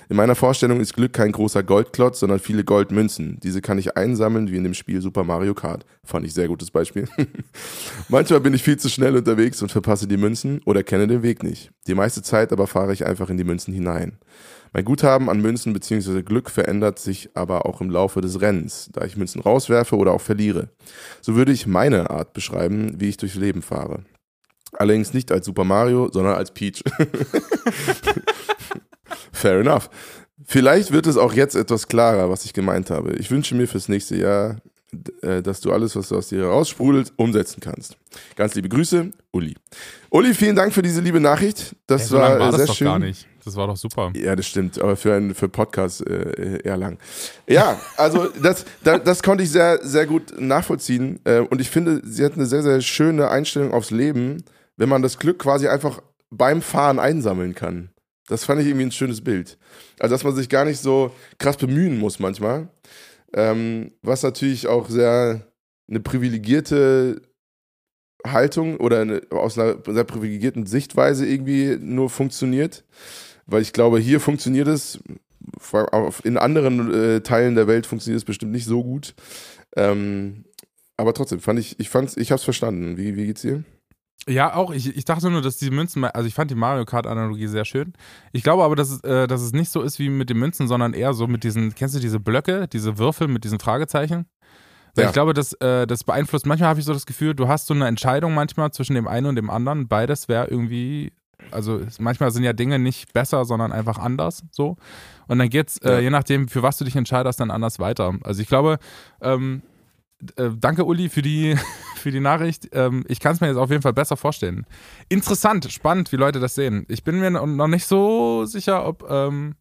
[SPEAKER 1] In meiner Vorstellung ist Glück kein großer Goldklotz, sondern viele Goldmünzen. Diese kann ich einsammeln wie in dem Spiel Super Mario Kart. Fand ich sehr gutes Beispiel. (laughs) manchmal bin ich viel zu schnell unterwegs und verpasse die Münzen oder kenne den Weg nicht. Die meiste Zeit aber fahre ich einfach in die Münzen hinein. Mein Guthaben an Münzen bzw. Glück verändert sich aber auch im Laufe des Rennens, da ich Münzen rauswerfe oder auch verliere. So würde ich meine Art beschreiben, wie ich durchs Leben fahre. Allerdings nicht als Super Mario, sondern als Peach. (laughs) Fair enough. Vielleicht wird es auch jetzt etwas klarer, was ich gemeint habe. Ich wünsche mir fürs nächste Jahr, dass du alles, was du aus dir raussprudelt, umsetzen kannst. Ganz liebe Grüße, Uli. Uli, vielen Dank für diese liebe Nachricht. Das
[SPEAKER 2] Ey, so
[SPEAKER 1] war,
[SPEAKER 2] war
[SPEAKER 1] sehr
[SPEAKER 2] das doch
[SPEAKER 1] schön.
[SPEAKER 2] gar nicht. Das war doch super.
[SPEAKER 1] Ja, das stimmt, aber für einen für Podcast äh, eher lang. Ja, also (laughs) das, das, das konnte ich sehr, sehr gut nachvollziehen. Äh, und ich finde, sie hat eine sehr, sehr schöne Einstellung aufs Leben, wenn man das Glück quasi einfach beim Fahren einsammeln kann. Das fand ich irgendwie ein schönes Bild. Also, dass man sich gar nicht so krass bemühen muss manchmal. Ähm, was natürlich auch sehr eine privilegierte Haltung oder eine, aus einer sehr privilegierten Sichtweise irgendwie nur funktioniert. Weil ich glaube, hier funktioniert es, in anderen äh, Teilen der Welt funktioniert es bestimmt nicht so gut. Ähm, aber trotzdem, fand ich, ich fand's, ich hab's verstanden. Wie, wie geht's dir?
[SPEAKER 2] Ja, auch. Ich, ich dachte nur, dass diese Münzen, also ich fand die Mario Kart-Analogie sehr schön. Ich glaube aber, dass es, äh, dass es nicht so ist wie mit den Münzen, sondern eher so mit diesen, kennst du diese Blöcke, diese Würfel mit diesen Fragezeichen? Weil
[SPEAKER 1] Ja.
[SPEAKER 2] Ich glaube, das, äh, das beeinflusst, manchmal habe ich so das Gefühl, du hast so eine Entscheidung manchmal zwischen dem einen und dem anderen. Beides wäre irgendwie, also manchmal sind ja Dinge nicht besser, sondern einfach anders so. Und dann geht's, äh,
[SPEAKER 1] Ja.
[SPEAKER 2] je nachdem, für was du dich entscheidest, dann anders weiter. Also ich glaube, ähm, äh, danke Uli für die, (laughs) für die Nachricht. Ähm, ich kann es mir jetzt auf jeden Fall besser vorstellen. Interessant, spannend, wie Leute das sehen. Ich bin mir noch nicht so sicher, ob. Ähm,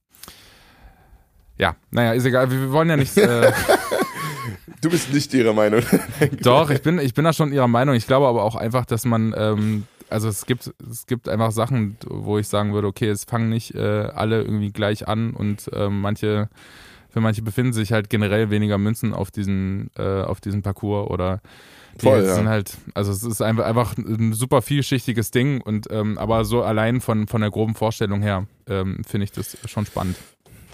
[SPEAKER 2] ja, naja, ist egal. Wir, wir wollen ja nicht. Äh, (laughs)
[SPEAKER 1] Du bist nicht ihrer Meinung. (laughs)
[SPEAKER 2] doch, ich bin, ich bin da schon ihrer Meinung. Ich glaube aber auch einfach, dass man. Ähm, also es gibt, es gibt einfach Sachen, wo ich sagen würde, okay, es fangen nicht äh, alle irgendwie gleich an und ähm, manche, für manche befinden sich halt generell weniger Münzen auf diesen, äh, auf diesem Parcours oder die
[SPEAKER 1] Voll, ja.
[SPEAKER 2] sind halt, also es ist einfach, einfach ein super vielschichtiges Ding und ähm, aber so allein von, von der groben Vorstellung her ähm, finde ich das schon spannend.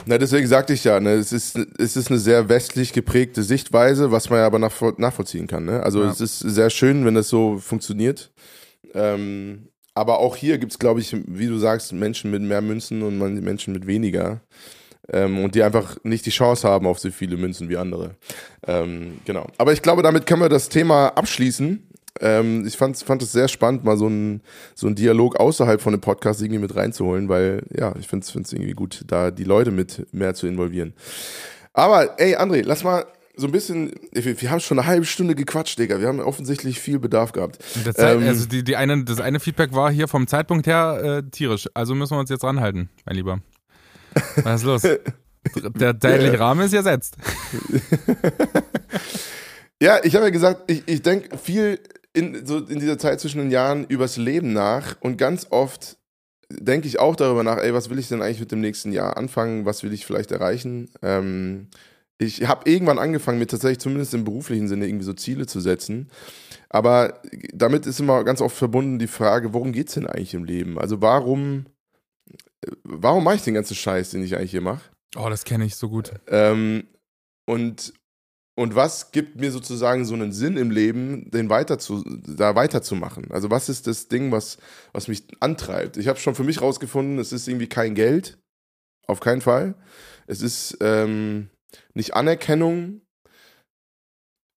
[SPEAKER 1] Na, deswegen sagte ich ja, ne, es ist, es ist eine sehr westlich geprägte Sichtweise, was man ja aber nachvoll nachvollziehen kann. Ne? Also
[SPEAKER 2] Ja.
[SPEAKER 1] es ist sehr schön, wenn das so funktioniert. Ähm, aber auch hier gibt es, glaube ich, wie du sagst, Menschen mit mehr Münzen und Menschen mit weniger. Ähm, und die einfach nicht die Chance haben auf so viele Münzen wie andere. Ähm, genau. Aber ich glaube, damit können wir das Thema abschließen. Ähm, ich fand, fand es sehr spannend, mal so einen so einen Dialog außerhalb von dem Podcast irgendwie mit reinzuholen, weil ja, ich finde es irgendwie gut, da die Leute mit mehr zu involvieren. Aber ey, André, lass mal so ein bisschen, wir, wir haben schon eine halbe Stunde gequatscht, Digga. Wir haben offensichtlich viel Bedarf gehabt.
[SPEAKER 2] Das,
[SPEAKER 1] Ähm,
[SPEAKER 2] also die, die eine, das eine Feedback war hier vom Zeitpunkt her äh, tierisch. Also müssen wir uns jetzt ranhalten, mein Lieber. Was ist los? Der zeitliche Rahmen ist gesetzt.
[SPEAKER 1] Ja, ich habe ja gesagt, ich, ich denke viel in, so in dieser Zeit zwischen den Jahren übers Leben nach und ganz oft denke ich auch darüber nach, ey, was will ich denn eigentlich mit dem nächsten Jahr anfangen, was will ich vielleicht erreichen. Ähm, ich habe irgendwann angefangen, mir tatsächlich zumindest im beruflichen Sinne irgendwie so Ziele zu setzen. Aber damit ist immer ganz oft verbunden die Frage, worum geht es denn eigentlich im Leben? Also warum, warum mache ich den ganzen Scheiß, den ich eigentlich hier mache?
[SPEAKER 2] Oh, das kenne ich so gut.
[SPEAKER 1] Ähm, und, und was gibt mir sozusagen so einen Sinn im Leben, den weiter zu, da weiterzumachen? Also was ist das Ding, was, was mich antreibt? Ich habe schon für mich rausgefunden, es ist irgendwie kein Geld, auf keinen Fall. Es ist ähm, nicht Anerkennung.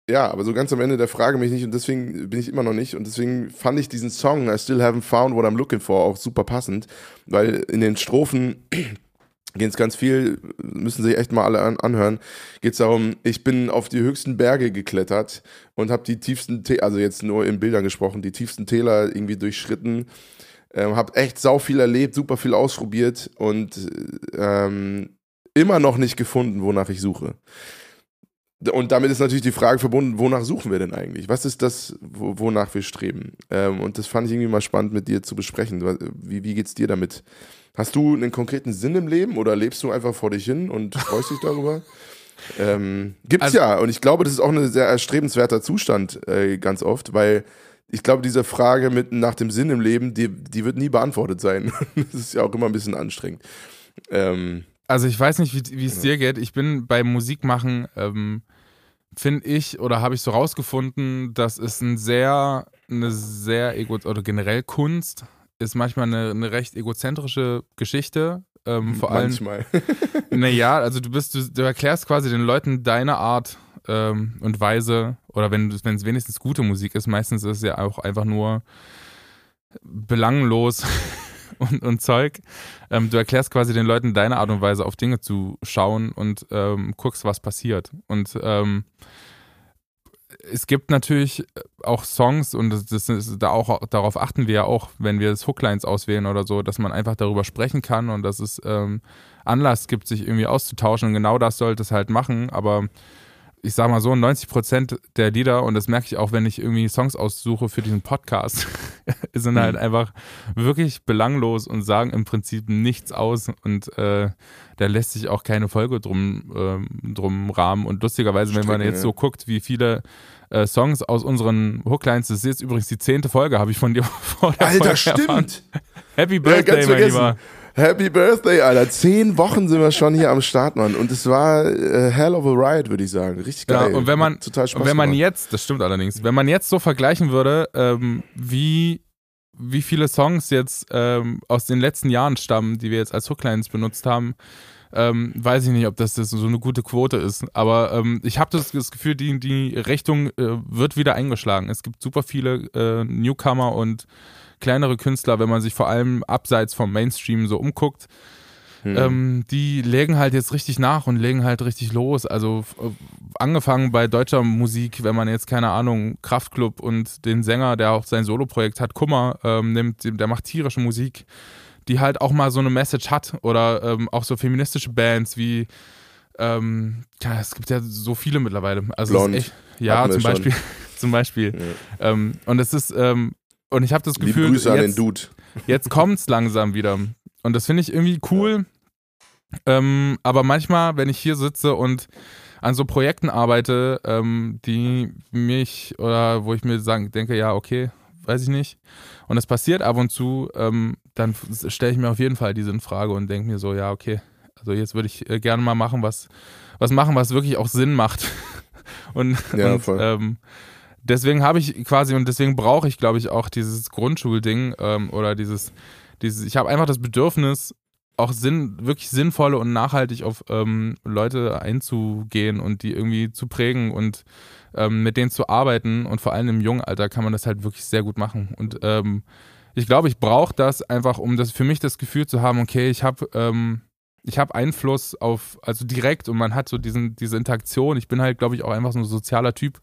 [SPEAKER 1] Ja, aber so ganz am Ende der Frage bin ich nicht und deswegen bin ich immer noch nicht und deswegen fand ich diesen Song I Still Haven't Found What I'm Looking For auch super passend, weil in den Strophen (clears throat) geht es ganz viel, müssen sich echt mal alle an, anhören, geht es darum, ich bin auf die höchsten Berge geklettert und habe die tiefsten, Tä- also jetzt nur in Bildern gesprochen, die tiefsten Täler irgendwie durchschritten, ähm, habe echt sau viel erlebt, super viel ausprobiert und ähm, immer noch nicht gefunden, wonach ich suche. Und damit ist natürlich die Frage verbunden, wonach suchen wir denn eigentlich? Was ist das, wonach wir streben? Ähm, und das fand ich irgendwie mal spannend mit dir zu besprechen. Wie, wie geht's dir damit? Hast du einen konkreten Sinn im Leben oder lebst du einfach vor dich hin und freust dich darüber? (laughs) Ähm, gibt's also, ja. Und ich glaube, das ist auch ein sehr erstrebenswerter Zustand äh, ganz oft, weil ich glaube, diese Frage mit nach dem Sinn im Leben, die, die wird nie beantwortet sein. (laughs) das ist ja auch immer ein bisschen anstrengend.
[SPEAKER 2] Ähm, also ich weiß nicht, wie es dir geht. Ich bin beim Musikmachen, ähm, finde ich, oder habe ich so rausgefunden, dass es ein sehr, eine sehr ego oder generell Kunst ist manchmal eine, eine recht egozentrische Geschichte. Ähm, vor allem. Manchmal. (laughs) (laughs) naja, also du bist, du, du, erklärst quasi den Leuten deine Art ähm, und Weise, oder wenn es wenigstens gute Musik ist, meistens ist es ja auch einfach nur belanglos (laughs) (laughs) und, und Zeug. Ähm, du erklärst quasi den Leuten deine Art und Weise, auf Dinge zu schauen und ähm, guckst, was passiert. Und ähm, es gibt natürlich auch Songs und das, ist, da auch, darauf achten wir ja auch, wenn wir das Hooklines auswählen oder so, dass man einfach darüber sprechen kann und dass es ähm, Anlass gibt, sich irgendwie auszutauschen und genau das sollte es halt machen, aber ich sag mal so, 90 Prozent der Lieder, und das merke ich auch, wenn ich irgendwie Songs aussuche für diesen Podcast, (laughs) sind halt mhm. einfach wirklich belanglos und sagen im Prinzip nichts aus und äh, da lässt sich auch keine Folge drum, äh, drum rahmen. Und lustigerweise, wenn man jetzt so guckt, wie viele äh, Songs aus unseren Hooklines, das ist jetzt übrigens die zehnte Folge, habe ich von dir (laughs) vor
[SPEAKER 1] der Alter, Folge stimmt! Erfahren.
[SPEAKER 2] Happy Birthday, ja, mein Lieber.
[SPEAKER 1] Happy Birthday, Alter. Zehn Wochen sind wir schon hier am Start, Mann. Und es war äh, hell of a ride, würde ich sagen. Richtig geil.
[SPEAKER 2] Ja, und wenn man, total Spaß wenn man jetzt, das stimmt allerdings, wenn man jetzt so vergleichen würde, ähm, wie, wie viele Songs jetzt ähm, aus den letzten Jahren stammen, die wir jetzt als Hooklines benutzt haben, ähm, weiß ich nicht, ob das, das so eine gute Quote ist. Aber ähm, ich habe das, das, Gefühl, die, die Richtung äh, wird wieder eingeschlagen. Es gibt super viele äh, Newcomer und kleinere Künstler, wenn man sich vor allem abseits vom Mainstream so umguckt, hm. ähm, die legen halt jetzt richtig nach und legen halt richtig los. Also äh, angefangen bei deutscher Musik, wenn man jetzt keine Ahnung, Kraftklub und den Sänger, der auch sein Soloprojekt hat, Kummer, ähm, nimmt, der macht tierische Musik, die halt auch mal so eine Message hat oder ähm, auch so feministische Bands wie ähm, ja, es gibt ja so viele mittlerweile. Also
[SPEAKER 1] Blond.
[SPEAKER 2] Echt, ja, zum Beispiel, (laughs) zum Beispiel. Ja. Ähm, und es ist ähm, und ich habe das Gefühl,
[SPEAKER 1] Liebe Grüße jetzt, an den Dude.
[SPEAKER 2] jetzt kommt's langsam wieder. Und das finde ich irgendwie cool. Ähm, aber manchmal, wenn ich hier sitze und an so Projekten arbeite, ähm, die mich oder wo ich mir sagen, denke, ja, okay, weiß ich nicht. Und es passiert ab und zu, ähm, dann stelle ich mir auf jeden Fall diese Frage und denke mir so, ja, okay, also jetzt würde ich äh, gerne mal machen, was, was machen, was wirklich auch Sinn macht. (laughs) und, ja, und ähm, deswegen habe ich quasi und deswegen brauche ich, glaube ich, auch dieses Grundschulding ähm, oder dieses, dieses, ich habe einfach das Bedürfnis, auch Sinn, wirklich sinnvolle und nachhaltig auf ähm, Leute einzugehen und die irgendwie zu prägen und ähm, mit denen zu arbeiten. Und vor allem im jungen Alter kann man das halt wirklich sehr gut machen. Und ähm, ich glaube, ich brauche das einfach, um das für mich das Gefühl zu haben, okay, ich habe ähm, ich Einfluss auf, also direkt und man hat so diesen, diese Interaktion. Ich bin halt, glaube ich, auch einfach so ein sozialer Typ.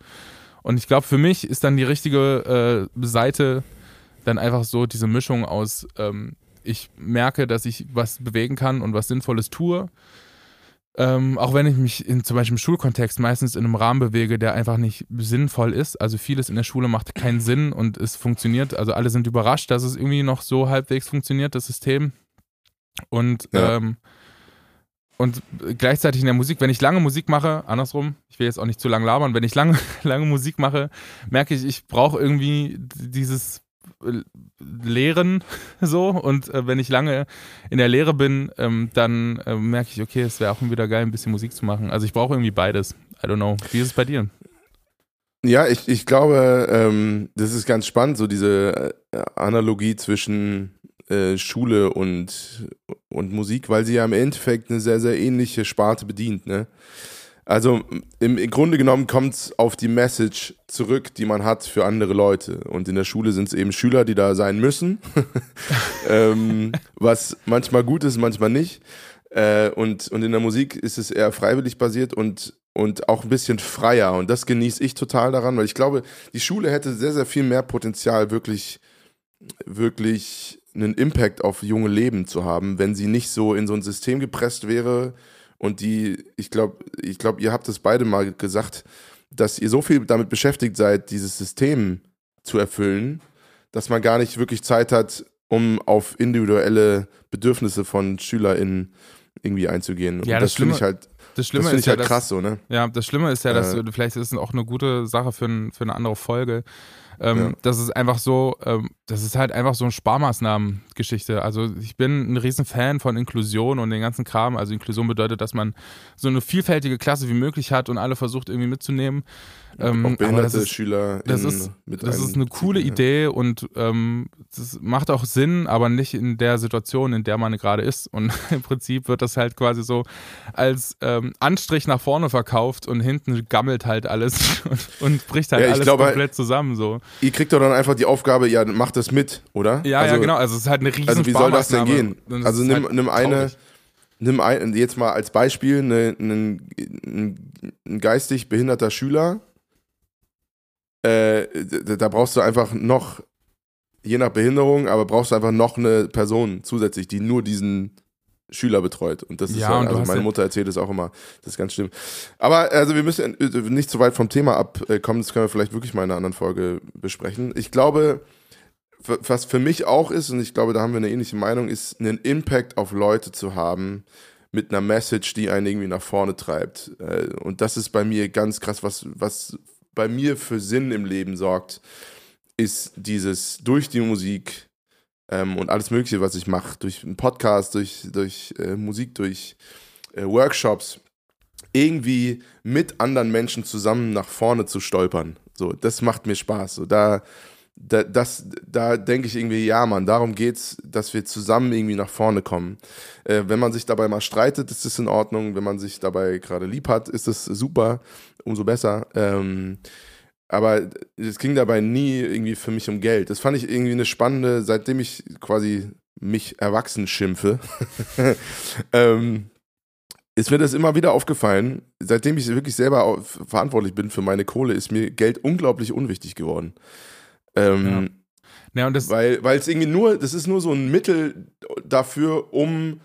[SPEAKER 2] Und ich glaube, für mich ist dann die richtige äh, Seite dann einfach so diese Mischung aus, ähm, ich merke, dass ich was bewegen kann und was Sinnvolles tue. Ähm, auch wenn ich mich in zum Beispiel im Schulkontext meistens in einem Rahmen bewege, der einfach nicht sinnvoll ist. Also vieles in der Schule macht keinen Sinn und es funktioniert. Also alle sind überrascht, dass es irgendwie noch so halbwegs funktioniert, das System. Und ja. ähm, und gleichzeitig in der Musik, wenn ich lange Musik mache, andersrum, ich will jetzt auch nicht zu lang labern, wenn ich lange, (laughs) lange Musik mache, merke ich, ich brauche irgendwie dieses Lehren (laughs) so und äh, wenn ich lange in der Lehre bin, ähm, dann äh, merke ich, okay, es wäre auch wieder geil, ein bisschen Musik zu machen. Also ich brauche irgendwie beides. I don't know. Wie ist es bei dir?
[SPEAKER 1] Ja, ich, ich glaube, ähm, das ist ganz spannend, so diese äh, Analogie zwischen äh, Schule und, und Musik, weil sie ja im Endeffekt eine sehr, sehr ähnliche Sparte bedient. Ne? Also im, im Grunde genommen kommt es auf die Message zurück, die man hat für andere Leute. Und in der Schule sind es eben Schüler, die da sein müssen, (laughs) ähm, was manchmal gut ist, manchmal nicht. Äh, und, und in der Musik ist es eher freiwillig basiert und, und auch ein bisschen freier. Und das genieße ich total daran, weil ich glaube, die Schule hätte sehr, sehr viel mehr Potenzial, wirklich, wirklich einen Impact auf junge Leben zu haben, wenn sie nicht so in so ein System gepresst wäre und die, ich glaube, ich glaube, ihr habt es beide mal gesagt, dass ihr so viel damit beschäftigt seid, dieses System zu erfüllen, dass man gar nicht wirklich Zeit hat, um auf individuelle Bedürfnisse von SchülerInnen irgendwie einzugehen.
[SPEAKER 2] Ja,
[SPEAKER 1] und
[SPEAKER 2] das
[SPEAKER 1] das, finde
[SPEAKER 2] Schlimme-
[SPEAKER 1] ich halt,
[SPEAKER 2] Das Schlimme
[SPEAKER 1] das
[SPEAKER 2] ist
[SPEAKER 1] ich
[SPEAKER 2] ja,
[SPEAKER 1] halt
[SPEAKER 2] dass,
[SPEAKER 1] krass so, ne?
[SPEAKER 2] Ja, das Schlimme ist ja, dass
[SPEAKER 1] Äh.
[SPEAKER 2] vielleicht ist es auch eine gute Sache für, ein, für eine andere Folge. Ähm,
[SPEAKER 1] Ja.
[SPEAKER 2] Das ist einfach so, ähm, das ist halt einfach so eine Sparmaßnahmen-Geschichte. Also ich bin ein riesen Fan von Inklusion und den ganzen Kram. Also Inklusion bedeutet, dass man so eine vielfältige Klasse wie möglich hat und alle versucht irgendwie mitzunehmen. Ähm,
[SPEAKER 1] behinderte
[SPEAKER 2] das ist,
[SPEAKER 1] Schüler
[SPEAKER 2] das ist- das ist
[SPEAKER 1] ein-
[SPEAKER 2] eine coole
[SPEAKER 1] ja.
[SPEAKER 2] Idee und ähm, das macht auch Sinn, aber nicht in der Situation, in der man gerade ist. Und (laughs) im Prinzip wird das halt quasi so als ähm, Anstrich nach vorne verkauft und hinten gammelt halt alles (laughs) und, und bricht halt
[SPEAKER 1] Ja,
[SPEAKER 2] alles
[SPEAKER 1] glaube,
[SPEAKER 2] komplett zusammen. So.
[SPEAKER 1] Ihr kriegt doch dann einfach die Aufgabe, ja, macht das mit, oder?
[SPEAKER 2] Ja,
[SPEAKER 1] also,
[SPEAKER 2] ja, genau. Also es ist halt eine riesen
[SPEAKER 1] Also wie soll das denn gehen? Also nimm,
[SPEAKER 2] halt
[SPEAKER 1] nimm eine,
[SPEAKER 2] traurig.
[SPEAKER 1] nimm ein, jetzt mal als Beispiel eine, einen, ein, ein geistig behinderter Schüler. Äh, da, brauchst du einfach noch, je nach Behinderung, aber brauchst du einfach noch eine Person zusätzlich, die nur diesen Schüler betreut. Und das ist
[SPEAKER 2] Ja, du
[SPEAKER 1] also meine Mutter erzählt es auch immer. Das ist ganz schlimm. Aber also wir müssen äh, nicht so weit vom Thema abkommen, das können wir vielleicht wirklich mal in einer anderen Folge besprechen. Ich glaube, was für mich auch ist, und ich glaube, da haben wir eine ähnliche Meinung, ist einen Impact auf Leute zu haben mit einer Message, die einen irgendwie nach vorne treibt. Äh, Und das ist bei mir ganz krass, was, was bei mir für Sinn im Leben sorgt, ist dieses durch die Musik ähm, und alles Mögliche, was ich mache, durch einen Podcast, durch, durch äh, Musik, durch äh, Workshops, irgendwie mit anderen Menschen zusammen nach vorne zu stolpern. So, das macht mir Spaß. So, da, da, das, da denke ich irgendwie, ja, Mann, darum geht's, dass wir zusammen irgendwie nach vorne kommen. Äh, wenn man sich dabei mal streitet, ist das in Ordnung. Wenn man sich dabei gerade lieb hat, ist das super, umso besser. Ähm, aber es ging dabei nie irgendwie für mich um Geld. Das fand ich irgendwie eine spannende, seitdem ich quasi mich erwachsen schimpfe, (laughs) ähm, ist mir das immer wieder aufgefallen. Seitdem ich wirklich selber verantwortlich bin für meine Kohle, ist mir Geld unglaublich unwichtig geworden. Ähm,
[SPEAKER 2] Ja, und das,
[SPEAKER 1] weil, weil es irgendwie nur, das ist nur so ein Mittel dafür, um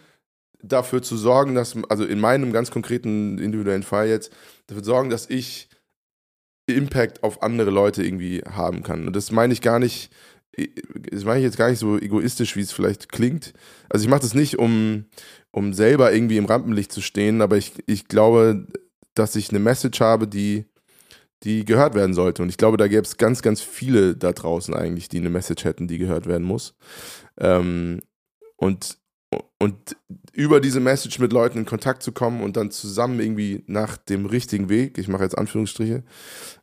[SPEAKER 1] dafür zu sorgen, dass, also in meinem ganz konkreten individuellen Fall jetzt, dafür sorgen, dass ich Impact auf andere Leute irgendwie haben kann. Und das meine ich gar nicht, das meine ich jetzt gar nicht so egoistisch, wie es vielleicht klingt. Also ich mache das nicht, um, um selber irgendwie im Rampenlicht zu stehen, aber ich, ich glaube, dass ich eine Message habe, die, die gehört werden sollte. Und ich glaube, da gäbe es ganz, ganz viele da draußen eigentlich, die eine Message hätten, die gehört werden muss. Ähm, und, und über diese Message mit Leuten in Kontakt zu kommen und dann zusammen irgendwie nach dem richtigen Weg, ich mache jetzt Anführungsstriche,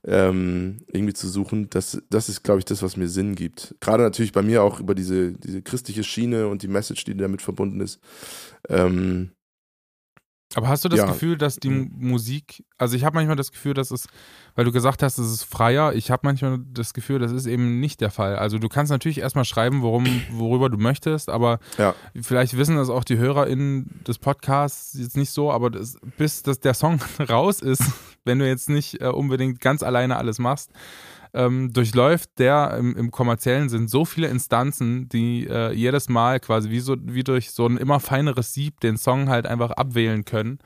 [SPEAKER 1] ähm, irgendwie zu suchen, das, das ist, glaube ich, das, was mir Sinn gibt. Gerade natürlich bei mir auch über diese, diese christliche Schiene und die Message, die damit verbunden ist. Ähm,
[SPEAKER 2] aber hast du das
[SPEAKER 1] ja.
[SPEAKER 2] Gefühl, dass die
[SPEAKER 1] Mhm.
[SPEAKER 2] Musik, also ich habe manchmal das Gefühl, dass es, weil du gesagt hast, es ist freier, ich habe manchmal das Gefühl, das ist eben nicht der Fall. Also du kannst natürlich erstmal schreiben, worum, worüber du möchtest, aber
[SPEAKER 1] Ja.
[SPEAKER 2] vielleicht wissen das auch die HörerInnen des Podcasts jetzt nicht so, aber das, bis das, der Song (laughs) raus ist, (laughs) wenn du jetzt nicht äh, unbedingt ganz alleine alles machst, ähm, durchläuft der im, im kommerziellen Sinn so viele Instanzen, die äh, jedes Mal quasi wie, so, wie durch so ein immer feineres Sieb den Song halt einfach abwählen können.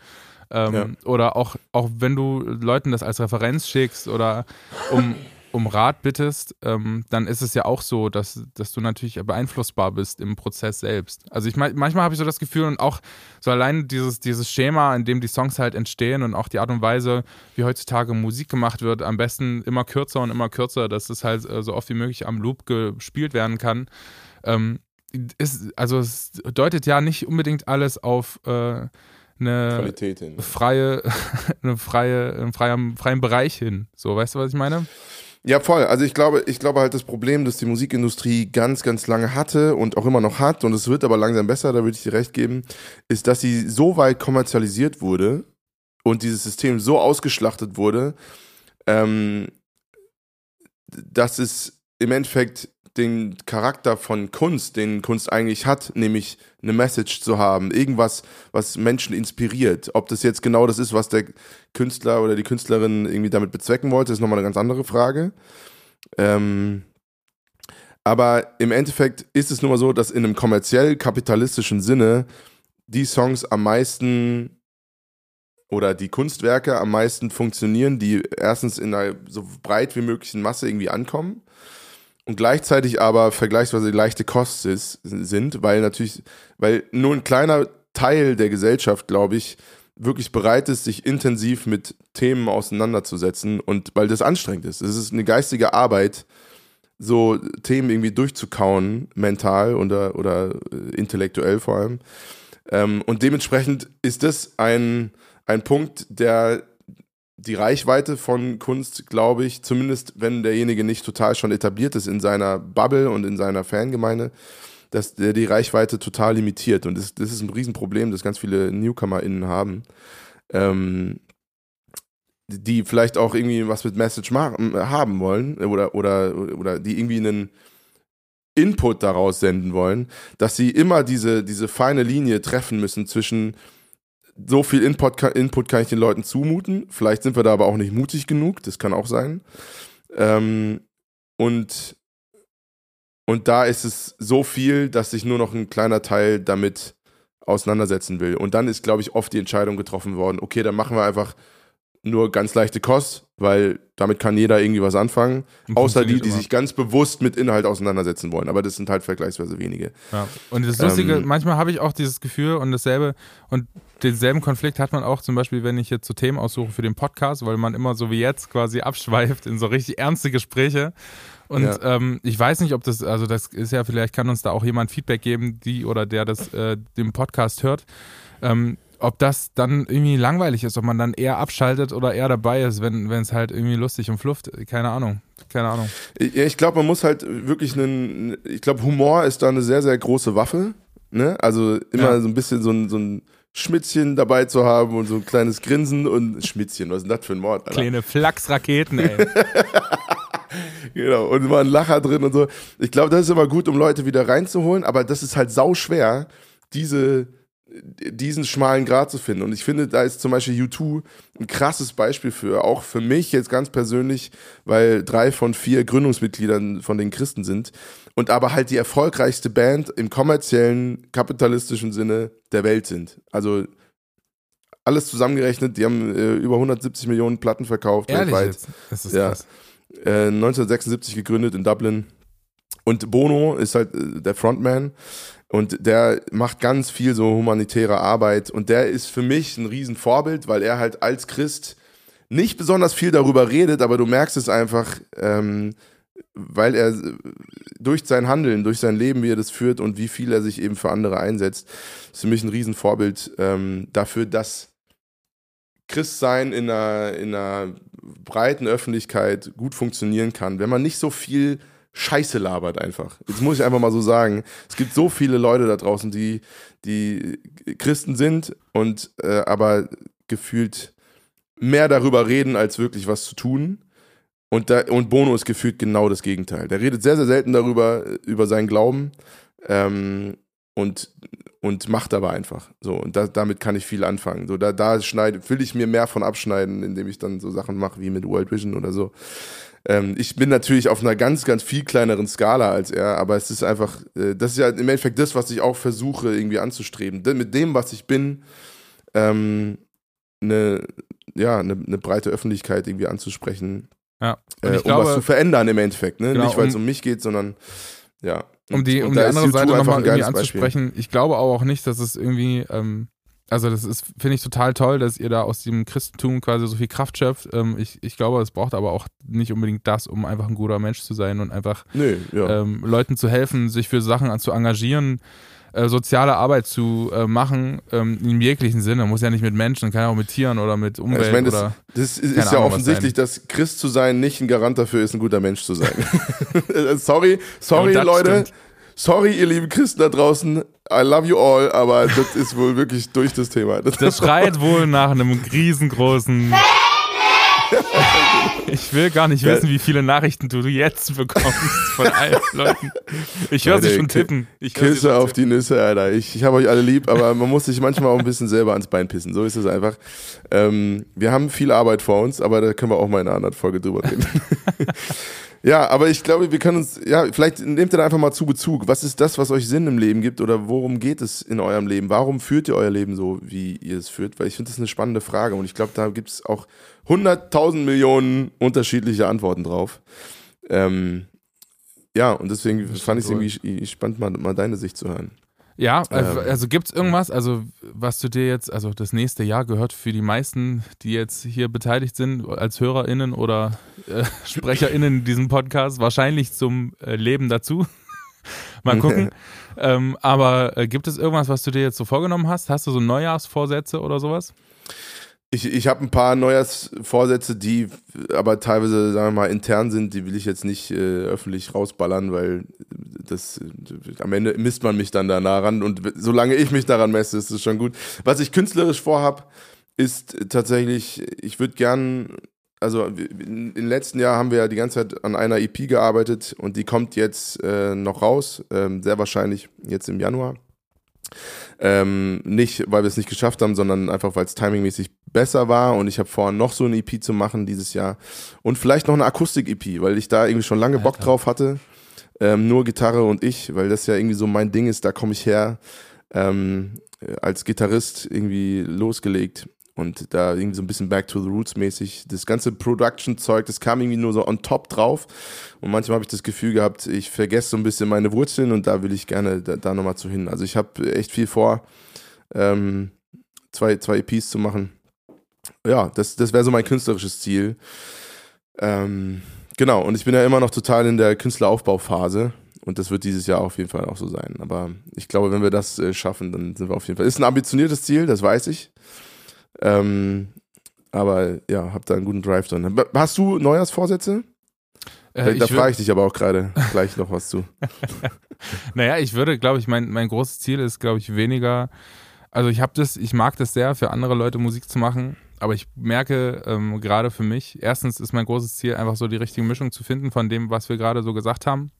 [SPEAKER 2] Ähm,
[SPEAKER 1] Ja.
[SPEAKER 2] Oder auch, auch wenn du Leuten das als Referenz schickst oder um, um Rat bittest, ähm, dann ist es ja auch so, dass, dass du natürlich beeinflussbar bist im Prozess selbst. Also ich manchmal habe ich so das Gefühl und auch so allein dieses, dieses Schema, in dem die Songs halt entstehen und auch die Art und Weise, wie heutzutage Musik gemacht wird, am besten immer kürzer und immer kürzer, dass es halt äh, so oft wie möglich am Loop gespielt werden kann. Ähm, ist, also es deutet ja nicht unbedingt alles auf äh, eine
[SPEAKER 1] Qualität hin.
[SPEAKER 2] freie, (laughs) eine freie, einen freien, freien Bereich hin. So, weißt du, was ich meine?
[SPEAKER 1] Ja, voll. Also ich glaube, ich glaube halt das Problem, das die Musikindustrie ganz, ganz lange hatte und auch immer noch hat, und es wird aber langsam besser, da würde ich dir recht geben, ist, dass sie so weit kommerzialisiert wurde und dieses System so ausgeschlachtet wurde, ähm, dass es im Endeffekt den Charakter von Kunst, den Kunst eigentlich hat, nämlich eine Message zu haben, irgendwas, was Menschen inspiriert. Ob das jetzt genau das ist, was der Künstler oder die Künstlerin irgendwie damit bezwecken wollte, ist nochmal eine ganz andere Frage. Ähm, aber im Endeffekt ist es nun mal so, dass in einem kommerziell-kapitalistischen Sinne die Songs am meisten oder die Kunstwerke am meisten funktionieren, die erstens in einer so breit wie möglichen Masse irgendwie ankommen und gleichzeitig aber vergleichsweise leichte Kost ist, sind, weil natürlich, weil nur ein kleiner Teil der Gesellschaft, glaube ich, wirklich bereit ist, sich intensiv mit Themen auseinanderzusetzen und weil das anstrengend ist. Es ist eine geistige Arbeit, so Themen irgendwie durchzukauen, mental oder, oder äh, intellektuell vor allem. Ähm, und dementsprechend ist das ein, ein Punkt, der die Reichweite von Kunst, glaube ich, zumindest wenn derjenige nicht total schon etabliert ist in seiner Bubble und in seiner Fangemeinde, dass der die Reichweite total limitiert. Und das, das ist ein Riesenproblem, das ganz viele NewcomerInnen haben. Ähm, die vielleicht auch irgendwie was mit Message haben wollen oder, oder, oder die irgendwie einen Input daraus senden wollen, dass sie immer diese, diese feine Linie treffen müssen zwischen so viel Input, Input kann ich den Leuten zumuten. Vielleicht sind wir da aber auch nicht mutig genug, das kann auch sein. Ähm, und, und da ist es so viel, dass sich nur noch ein kleiner Teil damit auseinandersetzen will. Und dann ist, glaube ich, oft die Entscheidung getroffen worden, okay, dann machen wir einfach nur ganz leichte Kost, weil damit kann jeder irgendwie was anfangen. Außer die, die immer. sich ganz bewusst mit Inhalt auseinandersetzen wollen. Aber das sind halt vergleichsweise wenige.
[SPEAKER 2] Ja. Und das Lustige, ähm, manchmal habe ich auch dieses Gefühl und dasselbe, und denselben Konflikt hat man auch zum Beispiel, wenn ich jetzt so Themen aussuche für den Podcast, weil man immer so wie jetzt quasi abschweift in so richtig ernste Gespräche. Und ja. ähm, ich weiß nicht, ob das, also das ist ja, vielleicht kann uns da auch jemand Feedback geben, die oder der das äh, den Podcast hört. Ähm, ob das dann irgendwie langweilig ist, ob man dann eher abschaltet oder eher dabei ist, wenn es halt irgendwie lustig und flufft. Keine Ahnung. Keine Ahnung.
[SPEAKER 1] Ja, ich glaube, man muss halt wirklich einen, ich glaube, Humor ist da eine sehr, sehr große Waffe. Ne? Also immer ja. so ein bisschen so ein, so ein Schmitzchen dabei zu haben und so ein kleines Grinsen und Schmitzchen, was ist denn das für ein Mord?
[SPEAKER 2] Alter? Kleine Flachsraketen, ey. (laughs)
[SPEAKER 1] genau, und immer ein Lacher drin und so. Ich glaube, das ist immer gut, um Leute wieder reinzuholen, aber das ist halt sau schwer, diese diesen schmalen Grat zu finden. Und ich finde, da ist zum Beispiel U2 ein krasses Beispiel für, auch für mich jetzt ganz persönlich, weil drei von vier Gründungsmitgliedern von den Christen sind und aber halt die erfolgreichste Band im kommerziellen, kapitalistischen Sinne der Welt sind. Also alles zusammengerechnet, die haben äh, über 170 Millionen Platten verkauft
[SPEAKER 2] Ehrlich weltweit. Jetzt? Das ist ja. krass.
[SPEAKER 1] Äh, 1976 gegründet in Dublin. Und Bono ist halt äh, der Frontman. Und der macht ganz viel so humanitäre Arbeit. Und der ist für mich ein Riesenvorbild, weil er halt als Christ nicht besonders viel darüber redet, aber du merkst es einfach, ähm, weil er durch sein Handeln, durch sein Leben, wie er das führt und wie viel er sich eben für andere einsetzt, ist für mich ein Riesenvorbild ähm, dafür, dass Christsein in einer, in einer breiten Öffentlichkeit gut funktionieren kann, wenn man nicht so viel Scheiße labert einfach. Jetzt muss ich einfach mal so sagen. Es gibt so viele Leute da draußen, die, die Christen sind und äh, aber gefühlt mehr darüber reden, als wirklich was zu tun. Und, da, und Bono ist gefühlt genau das Gegenteil. Der redet sehr, sehr selten darüber, über seinen Glauben ähm, und, und macht aber einfach. So, und da, damit kann ich viel anfangen. So, da, da will ich mir mehr von abschneiden, indem ich dann so Sachen mache wie mit World Vision oder so. Ähm, ich bin natürlich auf einer ganz, ganz viel kleineren Skala als er, aber es ist einfach, äh, das ist ja im Endeffekt das, was ich auch versuche irgendwie anzustreben. De mit dem, was ich bin, ähm, eine, ja, eine, eine breite Öffentlichkeit irgendwie anzusprechen.
[SPEAKER 2] Ja.
[SPEAKER 1] Äh, um glaube, was zu verändern im Endeffekt. Ne? Genau, Nicht, weil es um, um mich geht, sondern ja.
[SPEAKER 2] Um die, um die andere Seite nochmal irgendwie anzusprechen, Beispiel. ich glaube auch nicht, dass es irgendwie ähm, also das ist, finde ich total toll, dass ihr da aus dem Christentum quasi so viel Kraft schöpft. Ähm, ich, ich glaube, es braucht aber auch nicht unbedingt das, um einfach ein guter Mensch zu sein und einfach
[SPEAKER 1] nee, ja.
[SPEAKER 2] ähm, Leuten zu helfen, sich für Sachen zu engagieren, äh, soziale Arbeit zu äh, machen, ähm, im jeglichen Sinne. Muss ja nicht mit Menschen, kann ja auch mit Tieren oder mit Umwelt. ich meine,
[SPEAKER 1] das,
[SPEAKER 2] oder,
[SPEAKER 1] das ist, ist ja Ahnung, offensichtlich, dass Christ zu sein nicht ein Garant dafür ist, ein guter Mensch zu sein. (laughs) sorry, sorry, Leute. Stimmt sorry, ihr lieben Christen da draußen, I love you all, aber das ist wohl wirklich durch das Thema.
[SPEAKER 2] Das, das schreit wohl nach einem riesengroßen. Ich will gar nicht wissen, wie viele Nachrichten du jetzt bekommst von allen Leuten. Ich höre sie schon tippen. Ich
[SPEAKER 1] Küsse schon auf tippen. die Nüsse, Alter. Ich, ich habe euch alle lieb, aber man muss sich manchmal auch ein bisschen selber ans Bein pissen. So ist es einfach. Ähm, wir haben viel Arbeit vor uns, aber da können wir auch mal in einer anderen Folge drüber reden. (laughs) Ja, aber ich glaube, wir können uns, ja, vielleicht nehmt ihr da einfach mal zu Bezug. Was ist das, was euch Sinn im Leben gibt oder worum geht es in eurem Leben? Warum führt ihr euer Leben so, wie ihr es führt? Weil ich finde, das ist eine spannende Frage und ich glaube, da gibt es auch hunderttausend Millionen unterschiedliche Antworten drauf. Ähm, ja, und deswegen fand ich es irgendwie spannend, mal, mal deine Sicht zu hören.
[SPEAKER 2] Ja, äh, ähm. also gibt es irgendwas, also was du dir jetzt, also das nächste Jahr gehört für die meisten, die jetzt hier beteiligt sind, als HörerInnen oder äh, (laughs) SprecherInnen in diesem Podcast, wahrscheinlich zum äh, Leben dazu. (laughs) Mal gucken. (laughs) ähm, aber äh, gibt es irgendwas, was du dir jetzt so vorgenommen hast? Hast du so Neujahrsvorsätze oder sowas?
[SPEAKER 1] Ich, ich habe ein paar Neujahrsvorsätze, die aber teilweise, sagen wir mal, intern sind, die will ich jetzt nicht äh, öffentlich rausballern, weil das äh, am Ende misst man mich dann da nah ran und solange ich mich daran messe, ist es schon gut. Was ich künstlerisch vorhab, ist tatsächlich, ich würde gern, also im letzten Jahr haben wir ja die ganze Zeit an einer EP gearbeitet und die kommt jetzt äh, noch raus, äh, sehr wahrscheinlich jetzt im Januar. Ähm, nicht, weil wir es nicht geschafft haben, sondern einfach, weil es timingmäßig besser war und ich habe vor, noch so eine EP zu machen dieses Jahr und vielleicht noch eine Akustik-EP, weil ich da irgendwie schon lange Bock drauf hatte. Ähm, nur Gitarre und ich, weil das ja irgendwie so mein Ding ist, da komme ich her ähm, als Gitarrist irgendwie losgelegt und da irgendwie so ein bisschen Back to the Roots mäßig. Das ganze Production-Zeug, das kam irgendwie nur so on top drauf. Und manchmal habe ich das Gefühl gehabt, ich vergesse so ein bisschen meine Wurzeln und da will ich gerne da, da nochmal zu hin. Also ich habe echt viel vor, ähm, zwei, zwei EPs zu machen. Ja, das, das wäre so mein künstlerisches Ziel. Ähm, genau, und ich bin ja immer noch total in der Künstleraufbauphase. Und das wird dieses Jahr auf jeden Fall auch so sein. Aber ich glaube, wenn wir das äh, schaffen, dann sind wir auf jeden Fall. Ist ein ambitioniertes Ziel, das weiß ich. Ähm, aber ja, hab da einen guten Drive drin. Hast du Neujahrsvorsätze? Äh, da frage ich dich aber auch gerade gleich noch was zu. (laughs)
[SPEAKER 2] naja, ich würde, glaube ich, mein, mein großes Ziel ist, glaube ich, weniger. Also ich habe das, ich mag das sehr, für andere Leute Musik zu machen, aber ich merke ähm, gerade für mich, erstens ist mein großes Ziel, einfach so die richtige Mischung zu finden von dem, was wir gerade so gesagt haben.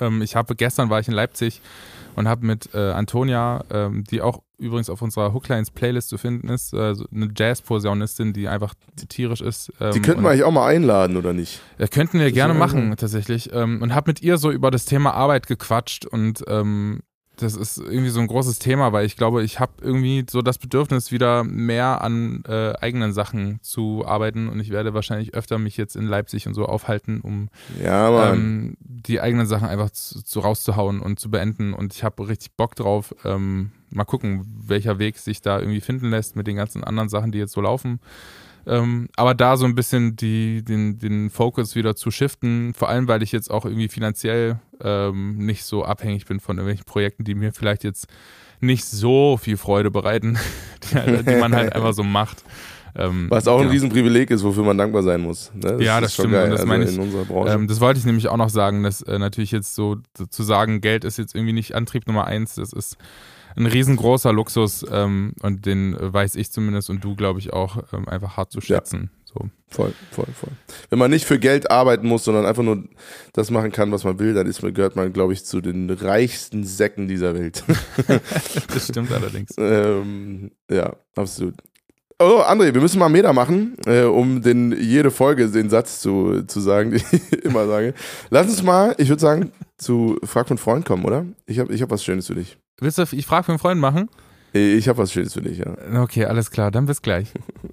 [SPEAKER 2] Ähm, ich habe gestern war ich in Leipzig und habe mit äh, Antonia, ähm, die auch übrigens auf unserer Hooklines Playlist zu finden ist, äh, eine Jazz-Posaunistin, die einfach tierisch ist.
[SPEAKER 1] Ähm, die könnten wir eigentlich auch mal einladen, oder nicht?
[SPEAKER 2] Ja, könnten wir gerne machen, tatsächlich. Ähm, und habe mit ihr so über das Thema Arbeit gequatscht und ähm, das ist irgendwie so ein großes Thema, weil ich glaube, ich habe irgendwie so das Bedürfnis, wieder mehr an äh, eigenen Sachen zu arbeiten und ich werde wahrscheinlich öfter mich jetzt in Leipzig und so aufhalten, um
[SPEAKER 1] ja, ähm,
[SPEAKER 2] die eigenen Sachen einfach zu, zu, rauszuhauen und zu beenden und ich habe richtig Bock drauf. Ähm, mal gucken, welcher Weg sich da irgendwie finden lässt mit den ganzen anderen Sachen, die jetzt so laufen. Ähm, aber da so ein bisschen die, den, den Fokus wieder zu shiften, vor allem weil ich jetzt auch irgendwie finanziell ähm, nicht so abhängig bin von irgendwelchen Projekten, die mir vielleicht jetzt nicht so viel Freude bereiten, (laughs) die, die man halt einfach so macht.
[SPEAKER 1] Ähm, Was auch genau. ein Riesenprivileg ist, wofür man dankbar sein muss.
[SPEAKER 2] Ne? Das ja, das stimmt. Geil, das, also meine ich, ähm, das wollte ich nämlich auch noch sagen, dass äh, natürlich jetzt so zu sagen, Geld ist jetzt irgendwie nicht Antrieb Nummer eins, das ist ein riesengroßer Luxus ähm, und den weiß ich zumindest und du, glaube ich, auch ähm, einfach hart zu schätzen. Ja. So.
[SPEAKER 1] Voll, voll, voll. Wenn man nicht für Geld arbeiten muss, sondern einfach nur das machen kann, was man will, dann ist, gehört man, glaube ich, zu den reichsten Säcken dieser Welt. (laughs) (laughs)
[SPEAKER 2] das stimmt allerdings.
[SPEAKER 1] ähm, ja, absolut. Oh, André, wir müssen mal Meter machen, äh, um den, jede Folge den Satz zu, zu sagen, den ich (laughs) immer sage. Lass uns mal, ich würde sagen, zu Frag von Freund kommen, oder? Ich habe ich hab was Schönes für dich.
[SPEAKER 2] Willst du, ich frage für einen Freund machen?
[SPEAKER 1] Ich habe was Schönes für dich, ja.
[SPEAKER 2] Okay, alles klar, dann bis gleich.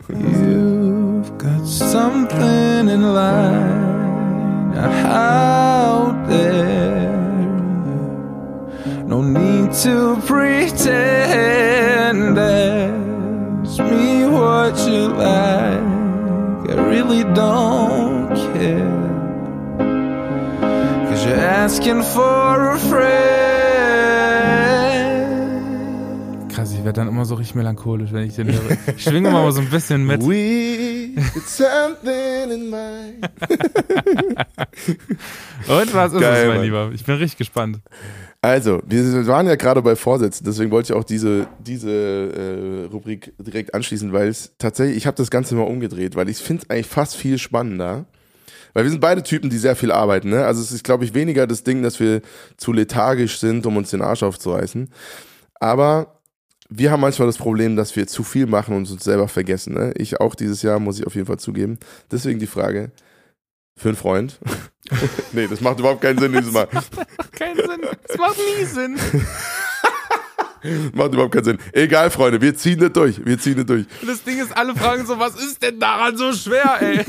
[SPEAKER 2] You've got something in line out there. No need to pretend. Ask me what you like. I really don't care. Asking for a friend. werde dann immer so richtig melancholisch, wenn ich den höre. Ich schwinge mal so ein bisschen mit. We something in mind. (laughs) Und was ist Geil, es, mein. Lieber? Ich bin richtig gespannt.
[SPEAKER 1] Also, wir waren ja gerade bei Vorsätzen, deswegen wollte ich auch diese, diese äh, Rubrik direkt anschließen, weil es tatsächlich, ich habe das Ganze mal umgedreht, weil ich finde es eigentlich fast viel spannender. Weil wir sind beide Typen, die sehr viel arbeiten. Ne? Also es ist, glaube ich, weniger das Ding, dass wir zu lethargisch sind, um uns den Arsch aufzureißen. Aber wir haben manchmal das Problem, dass wir zu viel machen und uns selber vergessen. Ne? Ich auch dieses Jahr, muss ich auf jeden Fall zugeben. Deswegen die Frage, für einen Freund. (laughs) nee, das macht überhaupt keinen Sinn dieses Mal. (laughs)
[SPEAKER 2] Keinen Sinn. Das macht nie Sinn. (laughs)
[SPEAKER 1] macht überhaupt keinen Sinn. Egal, Freunde, wir ziehen das durch. Wir ziehen das durch.
[SPEAKER 2] Und das Ding ist, alle fragen so, was ist denn daran so schwer, ey?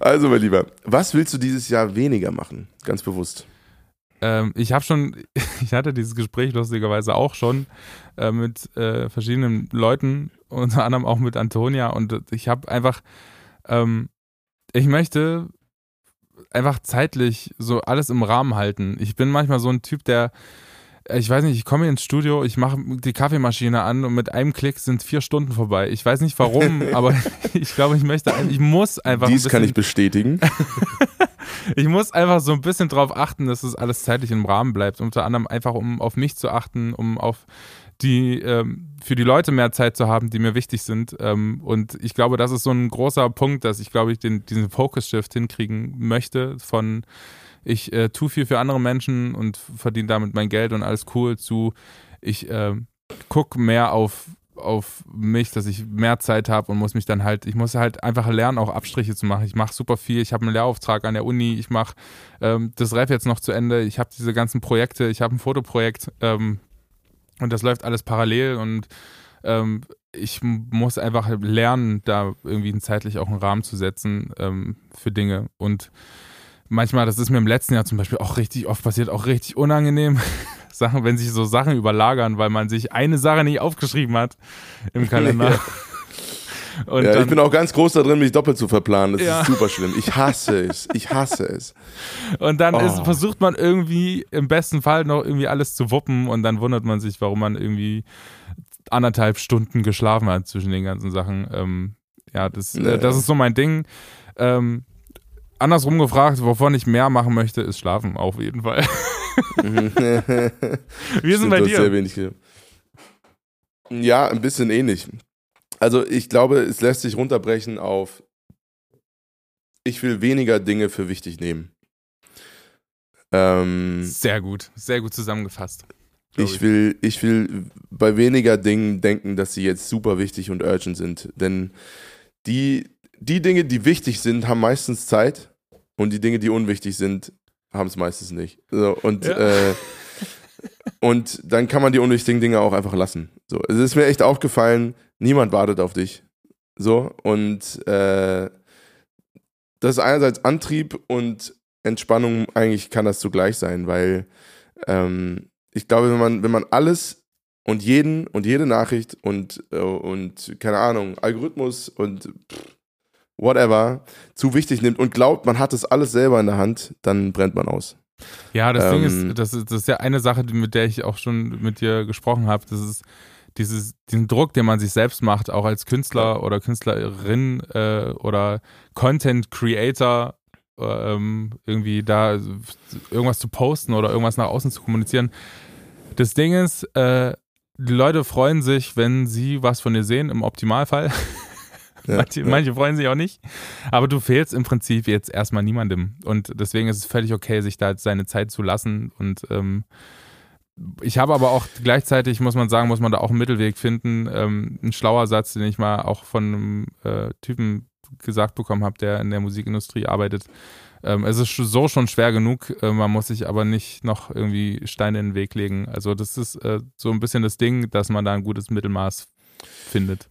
[SPEAKER 1] Also, mein Lieber, was willst du dieses Jahr weniger machen? Ganz bewusst.
[SPEAKER 2] Ähm, ich habe schon, (laughs) ich hatte dieses Gespräch lustigerweise auch schon äh, mit äh, verschiedenen Leuten, unter anderem auch mit Antonia und ich habe einfach, ähm, ich möchte einfach zeitlich so alles im Rahmen halten. Ich bin manchmal so ein Typ, der ich weiß nicht, ich komme ins Studio, ich mache die Kaffeemaschine an und mit einem Klick sind vier Stunden vorbei. Ich weiß nicht warum, (laughs) aber ich glaube, ich möchte, ich muss einfach.
[SPEAKER 1] Dies ein kann ich bestätigen. (laughs)
[SPEAKER 2] ich muss einfach so ein bisschen drauf achten, dass es alles zeitlich im Rahmen bleibt. Unter anderem einfach, um auf mich zu achten, um auf die ähm, für die Leute mehr Zeit zu haben, die mir wichtig sind. Ähm, und ich glaube, das ist so ein großer Punkt, dass ich, glaube ich, den, diesen Focus-Shift hinkriegen möchte von ich äh, tue viel für andere Menschen und verdiene damit mein Geld und alles cool zu. Ich äh, gucke mehr auf auf mich, dass ich mehr Zeit habe und muss mich dann halt, ich muss halt einfach lernen, auch Abstriche zu machen. Ich mache super viel, ich habe einen Lehrauftrag an der Uni, ich mache ähm, das Ref jetzt noch zu Ende, ich habe diese ganzen Projekte, ich habe ein Fotoprojekt ähm, und das läuft alles parallel und ähm, ich muss einfach lernen, da irgendwie zeitlich auch einen Rahmen zu setzen ähm, für Dinge. Und manchmal, das ist mir im letzten Jahr zum Beispiel auch richtig oft passiert, auch richtig unangenehm. (laughs) Sachen, wenn sich so Sachen überlagern, weil man sich eine Sache nicht aufgeschrieben hat im Kalender. (laughs)
[SPEAKER 1] Ja. Dann, ich bin auch ganz groß da drin, mich doppelt zu verplanen. Das ja. ist super schlimm. Ich hasse es. Ich hasse es.
[SPEAKER 2] Und dann oh. ist, versucht man irgendwie im besten Fall noch irgendwie alles zu wuppen und dann wundert man sich, warum man irgendwie anderthalb Stunden geschlafen hat zwischen den ganzen Sachen. Ähm, ja, das, äh, das ist so mein Ding. Ähm, andersrum gefragt, wovon ich mehr machen möchte, ist schlafen, auf jeden Fall. (laughs) Wir sind bei dir. Sehr wenig.
[SPEAKER 1] Ja, ein bisschen ähnlich. Also ich glaube, es lässt sich runterbrechen auf, ich will weniger Dinge für wichtig nehmen.
[SPEAKER 2] Ähm, sehr gut, sehr gut zusammengefasst.
[SPEAKER 1] Ich will, ich will bei weniger Dingen denken, dass sie jetzt super wichtig und urgent sind. Denn die die Dinge, die wichtig sind, haben meistens Zeit und die Dinge, die unwichtig sind, haben es meistens nicht. So, und, ja. äh, und dann kann man die unwichtigen Dinge auch einfach lassen. So, es ist mir echt aufgefallen, niemand wartet auf dich. So, und äh, das ist einerseits Antrieb und Entspannung, eigentlich kann das zugleich sein, weil ähm, ich glaube, wenn man, wenn man alles und jeden und jede Nachricht und, äh, und keine Ahnung, Algorithmus und pff, whatever, zu wichtig nimmt und glaubt, man hat es alles selber in der Hand, dann brennt man aus.
[SPEAKER 2] Ja, das ähm, Ding ist das, ist, das ist ja eine Sache, mit der ich auch schon mit dir gesprochen habe. Das ist dieses, diesen Druck, den man sich selbst macht, auch als Künstler oder Künstlerin äh, oder Content Creator, ähm, irgendwie da irgendwas zu posten oder irgendwas nach außen zu kommunizieren. Das Ding ist, äh, die Leute freuen sich, wenn sie was von dir sehen, im Optimalfall. (laughs) (laughs) Manche, manche, freuen sich auch nicht. Aber du fehlst im Prinzip jetzt erstmal niemandem. Und deswegen ist es völlig okay, sich da seine Zeit zu lassen. Und ähm, ich habe aber auch gleichzeitig, muss man sagen, muss man da auch einen Mittelweg finden. Ähm, ein schlauer Satz, den ich mal auch von einem äh, Typen gesagt bekommen habe, der in der Musikindustrie arbeitet. Ähm, es ist so schon schwer genug, äh, man muss sich aber nicht noch irgendwie Steine in den Weg legen. Also das ist äh, so ein bisschen das Ding, dass man da ein gutes Mittelmaß findet.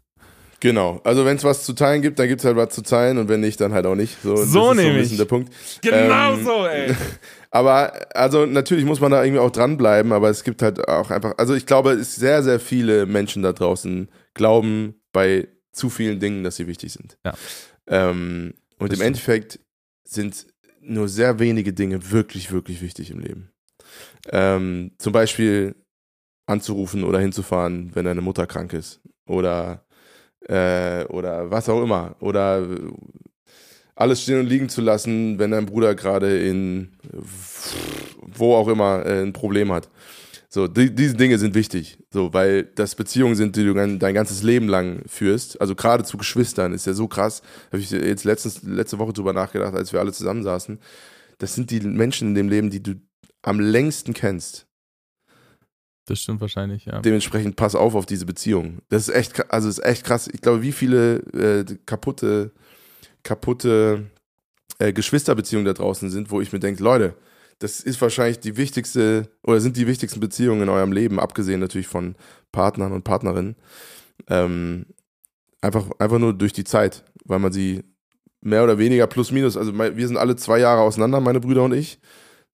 [SPEAKER 1] Genau. Also wenn es was zu teilen gibt, dann gibt es halt was zu teilen und wenn nicht, dann halt auch nicht. So,
[SPEAKER 2] so nämlich.
[SPEAKER 1] So der Punkt.
[SPEAKER 2] Genau ähm, so, ey. (laughs)
[SPEAKER 1] Aber also natürlich muss man da irgendwie auch dranbleiben, aber es gibt halt auch einfach, also ich glaube, es sehr, sehr viele Menschen da draußen glauben bei zu vielen Dingen, dass sie wichtig sind.
[SPEAKER 2] Ja.
[SPEAKER 1] Ähm, und das im Endeffekt sind nur sehr wenige Dinge wirklich, wirklich wichtig im Leben. Ähm, zum Beispiel anzurufen oder hinzufahren, wenn deine Mutter krank ist. Oder äh, oder was auch immer. Oder alles stehen und liegen zu lassen, wenn dein Bruder gerade in wo auch immer äh, ein Problem hat. So, die, diese Dinge sind wichtig, so, weil das Beziehungen sind, die du dein, ganzes Leben lang führst. Also gerade zu Geschwistern ist ja so krass. Habe ich jetzt letztens, letzte Woche drüber nachgedacht, als wir alle zusammensaßen. Das sind die Menschen in dem Leben, die du am längsten kennst.
[SPEAKER 2] Das stimmt wahrscheinlich, ja.
[SPEAKER 1] Dementsprechend pass auf auf diese Beziehung. Das ist echt, also ist echt krass. Ich glaube, wie viele äh, kaputte kaputte äh, Geschwisterbeziehungen da draußen sind, wo ich mir denke, Leute, das ist wahrscheinlich die wichtigste oder sind die wichtigsten Beziehungen in eurem Leben, abgesehen natürlich von Partnern und Partnerinnen. Ähm, einfach, einfach nur durch die Zeit, weil man sie mehr oder weniger plus minus, also wir sind alle zwei Jahre auseinander, meine Brüder und ich.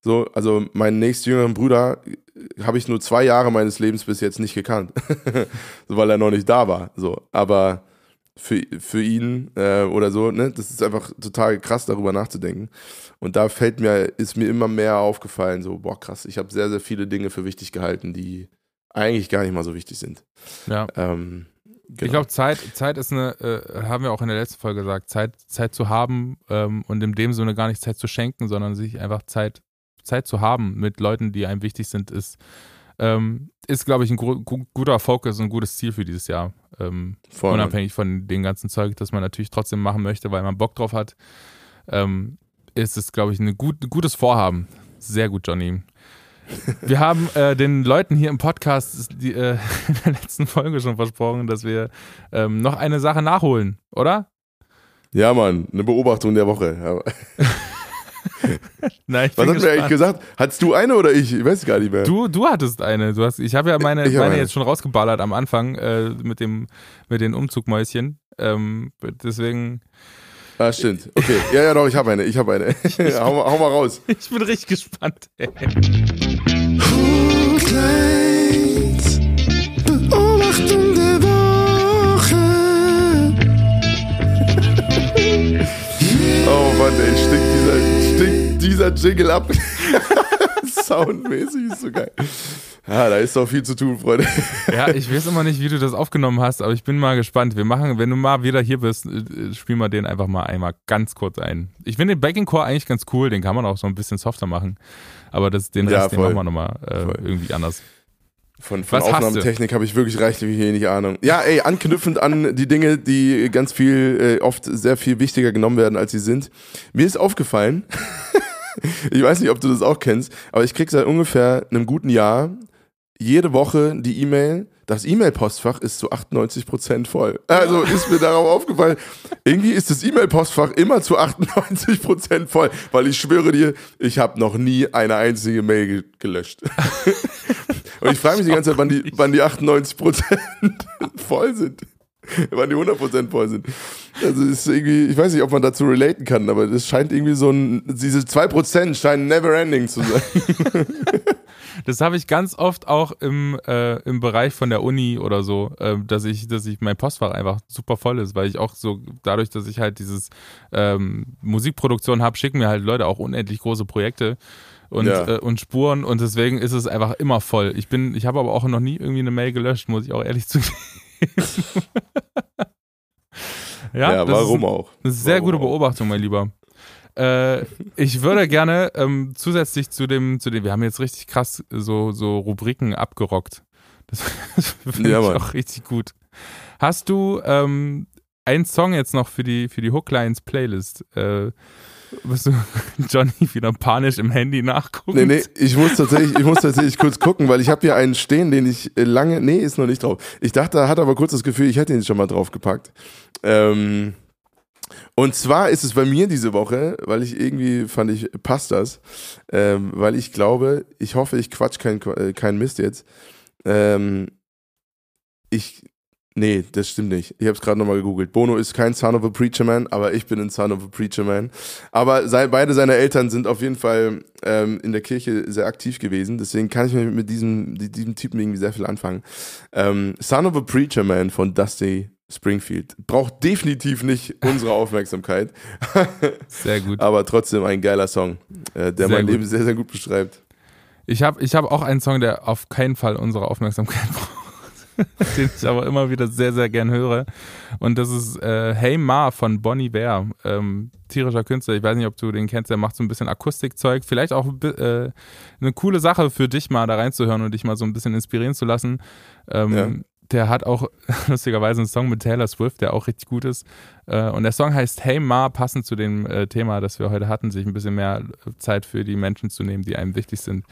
[SPEAKER 1] So, also meinen nächstjüngeren Bruder äh, habe ich nur zwei Jahre meines Lebens bis jetzt nicht gekannt, (laughs) so, weil er noch nicht da war. So, aber für, für ihn äh, oder so, ne, das ist einfach total krass, darüber nachzudenken. Und da fällt mir, ist mir immer mehr aufgefallen, so, boah, krass, ich habe sehr, sehr viele Dinge für wichtig gehalten, die eigentlich gar nicht mal so wichtig sind.
[SPEAKER 2] Ja. Ähm, Genau. Ich glaube, Zeit, Zeit ist eine, äh, haben wir auch in der letzten Folge gesagt, Zeit, Zeit zu haben ähm, und in dem Sinne gar nicht Zeit zu schenken, sondern sich einfach Zeit, Zeit zu haben mit Leuten, die einem wichtig sind, ist, ähm, ist glaube ich, ein gu guter Fokus und ein gutes Ziel für dieses Jahr. Ähm, unabhängig von dem ganzen Zeug, das man natürlich trotzdem machen möchte, weil man Bock drauf hat, ähm, ist es, glaube ich, ein gut, gutes Vorhaben. Sehr gut, Johnny. (laughs) Wir haben äh, den Leuten hier im Podcast die, äh, (laughs) in der letzten Folge schon versprochen, dass wir ähm, noch eine Sache nachholen, oder?
[SPEAKER 1] Ja, Mann, eine Beobachtung der Woche. (laughs)
[SPEAKER 2] Nein,
[SPEAKER 1] Was hat mir eigentlich gesagt? Hattest du eine oder ich? Ich weiß gar nicht mehr.
[SPEAKER 2] Du, du hattest eine. Du hast, ich habe ja meine, meine, meine jetzt schon rausgeballert am Anfang äh, mit, dem, mit den Umzugmäuschen. Ähm, deswegen.
[SPEAKER 1] Ah, stimmt. Okay. Ja, ja, doch, ich habe eine. Ich habe eine. (laughs) hau, mal, hau mal raus. (laughs)
[SPEAKER 2] Ich bin richtig gespannt. Ey.
[SPEAKER 1] Beobachtung der Woche. oh Mann, ey, stinkt dieser Jingle ab. (laughs) Soundmäßig ist so geil. Ja, da ist doch viel zu tun, Freunde.
[SPEAKER 2] Ja, ich weiß immer nicht, wie du das aufgenommen hast, aber ich bin mal gespannt. Wir machen, wenn du mal wieder hier bist, äh, spielen wir den einfach mal einmal ganz kurz ein. Ich finde den Backing Core eigentlich ganz cool, den kann man auch so ein bisschen softer machen. Aber das, den Rest, ja, den machen wir nochmal äh, irgendwie anders.
[SPEAKER 1] Von, von Aufnahmetechnik habe ich wirklich reichlich wenig Ahnung. Ja, ey, anknüpfend an die Dinge, die ganz viel, äh, oft sehr viel wichtiger genommen werden, als sie sind. Mir ist aufgefallen, (laughs) (laughs) ich weiß nicht, ob du das auch kennst, aber ich krieg seit ungefähr einem guten Jahr jede Woche die E-Mail, das E-Mail-Postfach ist zu 98% voll. Also ist mir darauf aufgefallen, irgendwie ist das E-Mail-Postfach immer zu 98% voll, weil ich schwöre dir, ich habe noch nie eine einzige Mail ge gelöscht. (laughs) Und ich frage mich die ganze Zeit, wann die, wann die 98% (laughs) voll sind. (laughs) Wann die 100% voll sind. Also ist irgendwie, ich weiß nicht, ob man dazu relaten kann, aber das scheint irgendwie so ein, diese 2% scheinen never ending zu sein. (laughs)
[SPEAKER 2] Das habe ich ganz oft auch im, äh, im Bereich von der Uni oder so, äh, dass ich, dass ich mein Postfach einfach super voll ist, weil ich auch so, dadurch, dass ich halt dieses ähm, Musikproduktion habe, schicken mir halt Leute auch unendlich große Projekte und, ja. äh, und Spuren und deswegen ist es einfach immer voll. Ich bin, ich habe aber auch noch nie irgendwie eine Mail gelöscht, muss ich auch ehrlich (laughs) zugeben. (laughs)
[SPEAKER 1] ja, ja warum auch?
[SPEAKER 2] Eine sehr
[SPEAKER 1] warum
[SPEAKER 2] gute Beobachtung, mein Lieber. Äh, ich würde gerne ähm, zusätzlich zu dem, zu dem, wir haben jetzt richtig krass so, so Rubriken abgerockt. Das, (laughs) das finde ja, ich Mann. auch richtig gut. Hast du ähm, einen Song jetzt noch für die, für die Hooklines Playlist? Äh, wirst du (laughs) Johnny wieder panisch im Handy nachgucken?
[SPEAKER 1] Nee, nee, ich muss tatsächlich, ich muss tatsächlich kurz gucken, weil ich habe hier einen stehen, den ich lange, nee, ist noch nicht drauf. Ich dachte, hat aber kurz das Gefühl, ich hätte ihn schon mal draufgepackt. Ähm, und zwar ist es bei mir diese Woche, weil ich irgendwie fand ich, passt das, ähm, weil ich glaube, ich hoffe, ich quatsch keinen äh, kein Mist jetzt. Ähm, ich, nee, das stimmt nicht. Ich habe es gerade nochmal gegoogelt. Bono ist kein Son of a Preacher Man, aber ich bin ein Son of a Preacher Man. Aber sei, beide seine Eltern sind auf jeden Fall ähm, in der Kirche sehr aktiv gewesen. Deswegen kann ich mit diesem, diesem Typen irgendwie sehr viel anfangen. Ähm, Son of a Preacher Man von Dusty Springfield. Braucht definitiv nicht unsere Aufmerksamkeit. (laughs)
[SPEAKER 2] Sehr gut.
[SPEAKER 1] Aber trotzdem ein geiler Song, äh, der sehr mein gut. Leben sehr, sehr gut beschreibt.
[SPEAKER 2] Ich habe ich hab auch einen Song, der auf keinen Fall unsere Aufmerksamkeit (laughs) braucht, (laughs) den ich aber immer wieder sehr, sehr gern höre. Und das ist äh, Hey Ma von Bonnie Bear. Ähm, tierischer Künstler, ich weiß nicht, ob du den kennst, der macht so ein bisschen Akustikzeug. Vielleicht auch äh, eine coole Sache für dich mal da reinzuhören und dich mal so ein bisschen inspirieren zu lassen. Ähm, ja der hat auch (laughs) lustigerweise einen Song mit Taylor Swift, der auch richtig gut ist. Äh, und der Song heißt Hey Ma, passend zu dem äh, Thema, das wir heute hatten, sich ein bisschen mehr Zeit für die Menschen zu nehmen, die einem wichtig sind.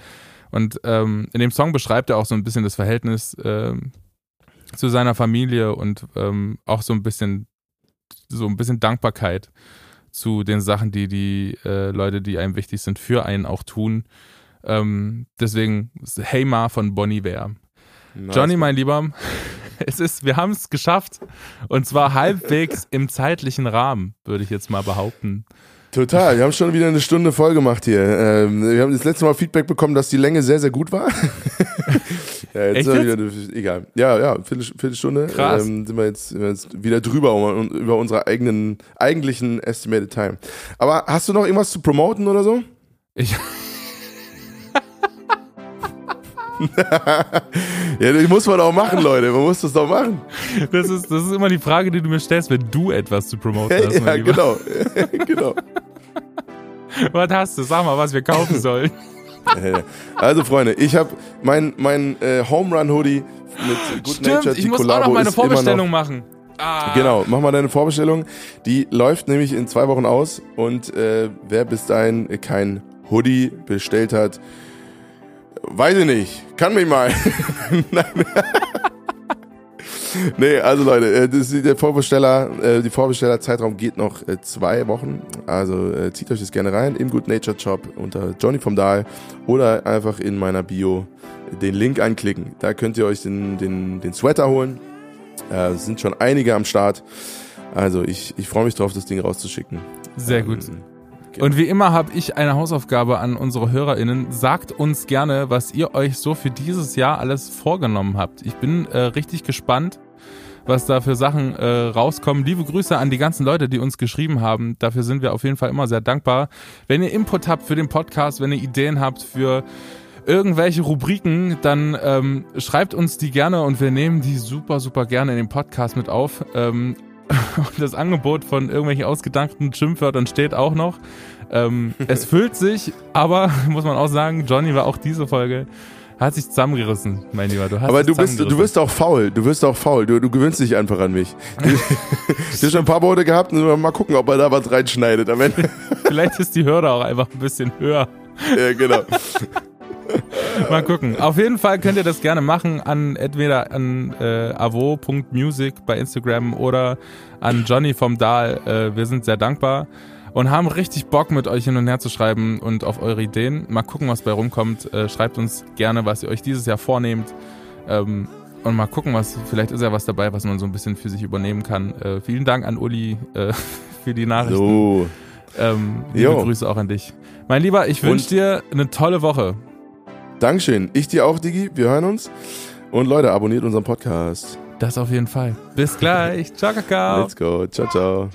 [SPEAKER 2] Und ähm, in dem Song beschreibt er auch so ein bisschen das Verhältnis äh, zu seiner Familie und ähm, auch so ein bisschen so ein bisschen Dankbarkeit. zu den Sachen, die die äh, Leute, die einem wichtig sind, für einen auch tun. Ähm, deswegen Hey Ma von Bonnie Ware. Nice. Johnny, mein Lieber, (laughs) es ist, wir haben es geschafft und zwar halbwegs im zeitlichen Rahmen, würde ich jetzt mal behaupten.
[SPEAKER 1] Total, wir haben schon wieder eine Stunde voll gemacht hier. Ähm, wir haben das letzte Mal Feedback bekommen, dass die Länge sehr, sehr gut war. (laughs) ja, jetzt Echt jetzt? Wieder, egal. Ja, ja, Viertelstunde. Krass. Ähm, sind, wir jetzt, sind wir jetzt wieder drüber um, über unsere eigenen, eigentlichen Estimated Time. Aber hast du noch irgendwas zu promoten oder so?
[SPEAKER 2] Ich. (laughs)
[SPEAKER 1] ja, das muss man auch machen, Leute. Man muss das doch machen.
[SPEAKER 2] Das ist, das ist immer die Frage, die du mir stellst, wenn du etwas zu promoten hast. (laughs)
[SPEAKER 1] Ja, genau. (laughs) genau.
[SPEAKER 2] Was hast du? Sag mal, was wir kaufen sollen. (laughs)
[SPEAKER 1] Also, Freunde, ich habe mein, mein äh, Home Run Hoodie mit
[SPEAKER 2] Good Stimmt, Nature. Die ich muss Collabo auch noch meine Vorbestellung machen.
[SPEAKER 1] Ah. Genau, mach mal deine Vorbestellung. Die läuft nämlich in zwei Wochen aus und äh, wer bis dahin kein Hoodie bestellt hat, Weiß ich nicht. Kann mich mal. (laughs) (laughs) nee, also Leute, äh, das ist der Vorbesteller, äh, die Vorbestellerzeitraum geht noch äh, zwei Wochen. Also zieht euch das gerne rein im Good Nature Shop unter Johnny vom Dahl oder einfach in meiner Bio den Link anklicken. Da könnt ihr euch den, den, den Sweater holen. Es sind schon einige am Start. Also ich, ich freue mich drauf, das Ding rauszuschicken.
[SPEAKER 2] Sehr gut. Ähm, Genau. Und wie immer habe ich eine Hausaufgabe an unsere HörerInnen. Sagt uns gerne, was ihr euch so für dieses Jahr alles vorgenommen habt. Ich bin äh, richtig gespannt, was da für Sachen äh, rauskommen. Liebe Grüße an die ganzen Leute, die uns geschrieben haben. Dafür sind wir auf jeden Fall immer sehr dankbar. Wenn ihr Input habt für den Podcast, wenn ihr Ideen habt für irgendwelche Rubriken, dann ähm, schreibt uns die gerne und wir nehmen die super, super gerne in den Podcast mit auf. Ähm, und (laughs) das Angebot von irgendwelchen ausgedachten Schimpfwörtern steht auch noch. Ähm, es füllt sich, aber (laughs) muss man auch sagen, Johnny war auch diese Folge hat sich zusammengerissen, mein Lieber. Du hast
[SPEAKER 1] Aber du bist, du wirst auch faul. Du wirst auch faul. Du, du gewöhnst dich einfach an mich. Du, (laughs) du hast schon ein paar Worte gehabt. Mal gucken, ob er da was reinschneidet am Ende.
[SPEAKER 2] Vielleicht ist die Hürde auch einfach ein bisschen höher.
[SPEAKER 1] Ja, genau. (laughs)
[SPEAKER 2] Mal gucken. Auf jeden Fall könnt ihr das gerne machen an entweder an äh, avo.music bei Instagram oder an Johnny vom Dahl. Äh, wir sind sehr dankbar und haben richtig Bock mit euch hin und her zu schreiben und auf eure Ideen. Mal gucken, was bei rumkommt. Äh, schreibt uns gerne, was ihr euch dieses Jahr vornehmt. Ähm, und mal gucken, was vielleicht ist ja was dabei, was man so ein bisschen für sich übernehmen kann. Äh, vielen Dank an Uli äh, (laughs) für die Nachrichten. So. Ähm, liebe jo. Grüße auch an dich. Mein Lieber, ich wünsche dir eine tolle Woche.
[SPEAKER 1] Dankeschön. Ich dir auch, Digi. Wir hören uns. Und Leute, abonniert unseren Podcast.
[SPEAKER 2] Das auf jeden Fall. Bis gleich. ciao, Kakao.
[SPEAKER 1] Let's go. Ciao, ciao.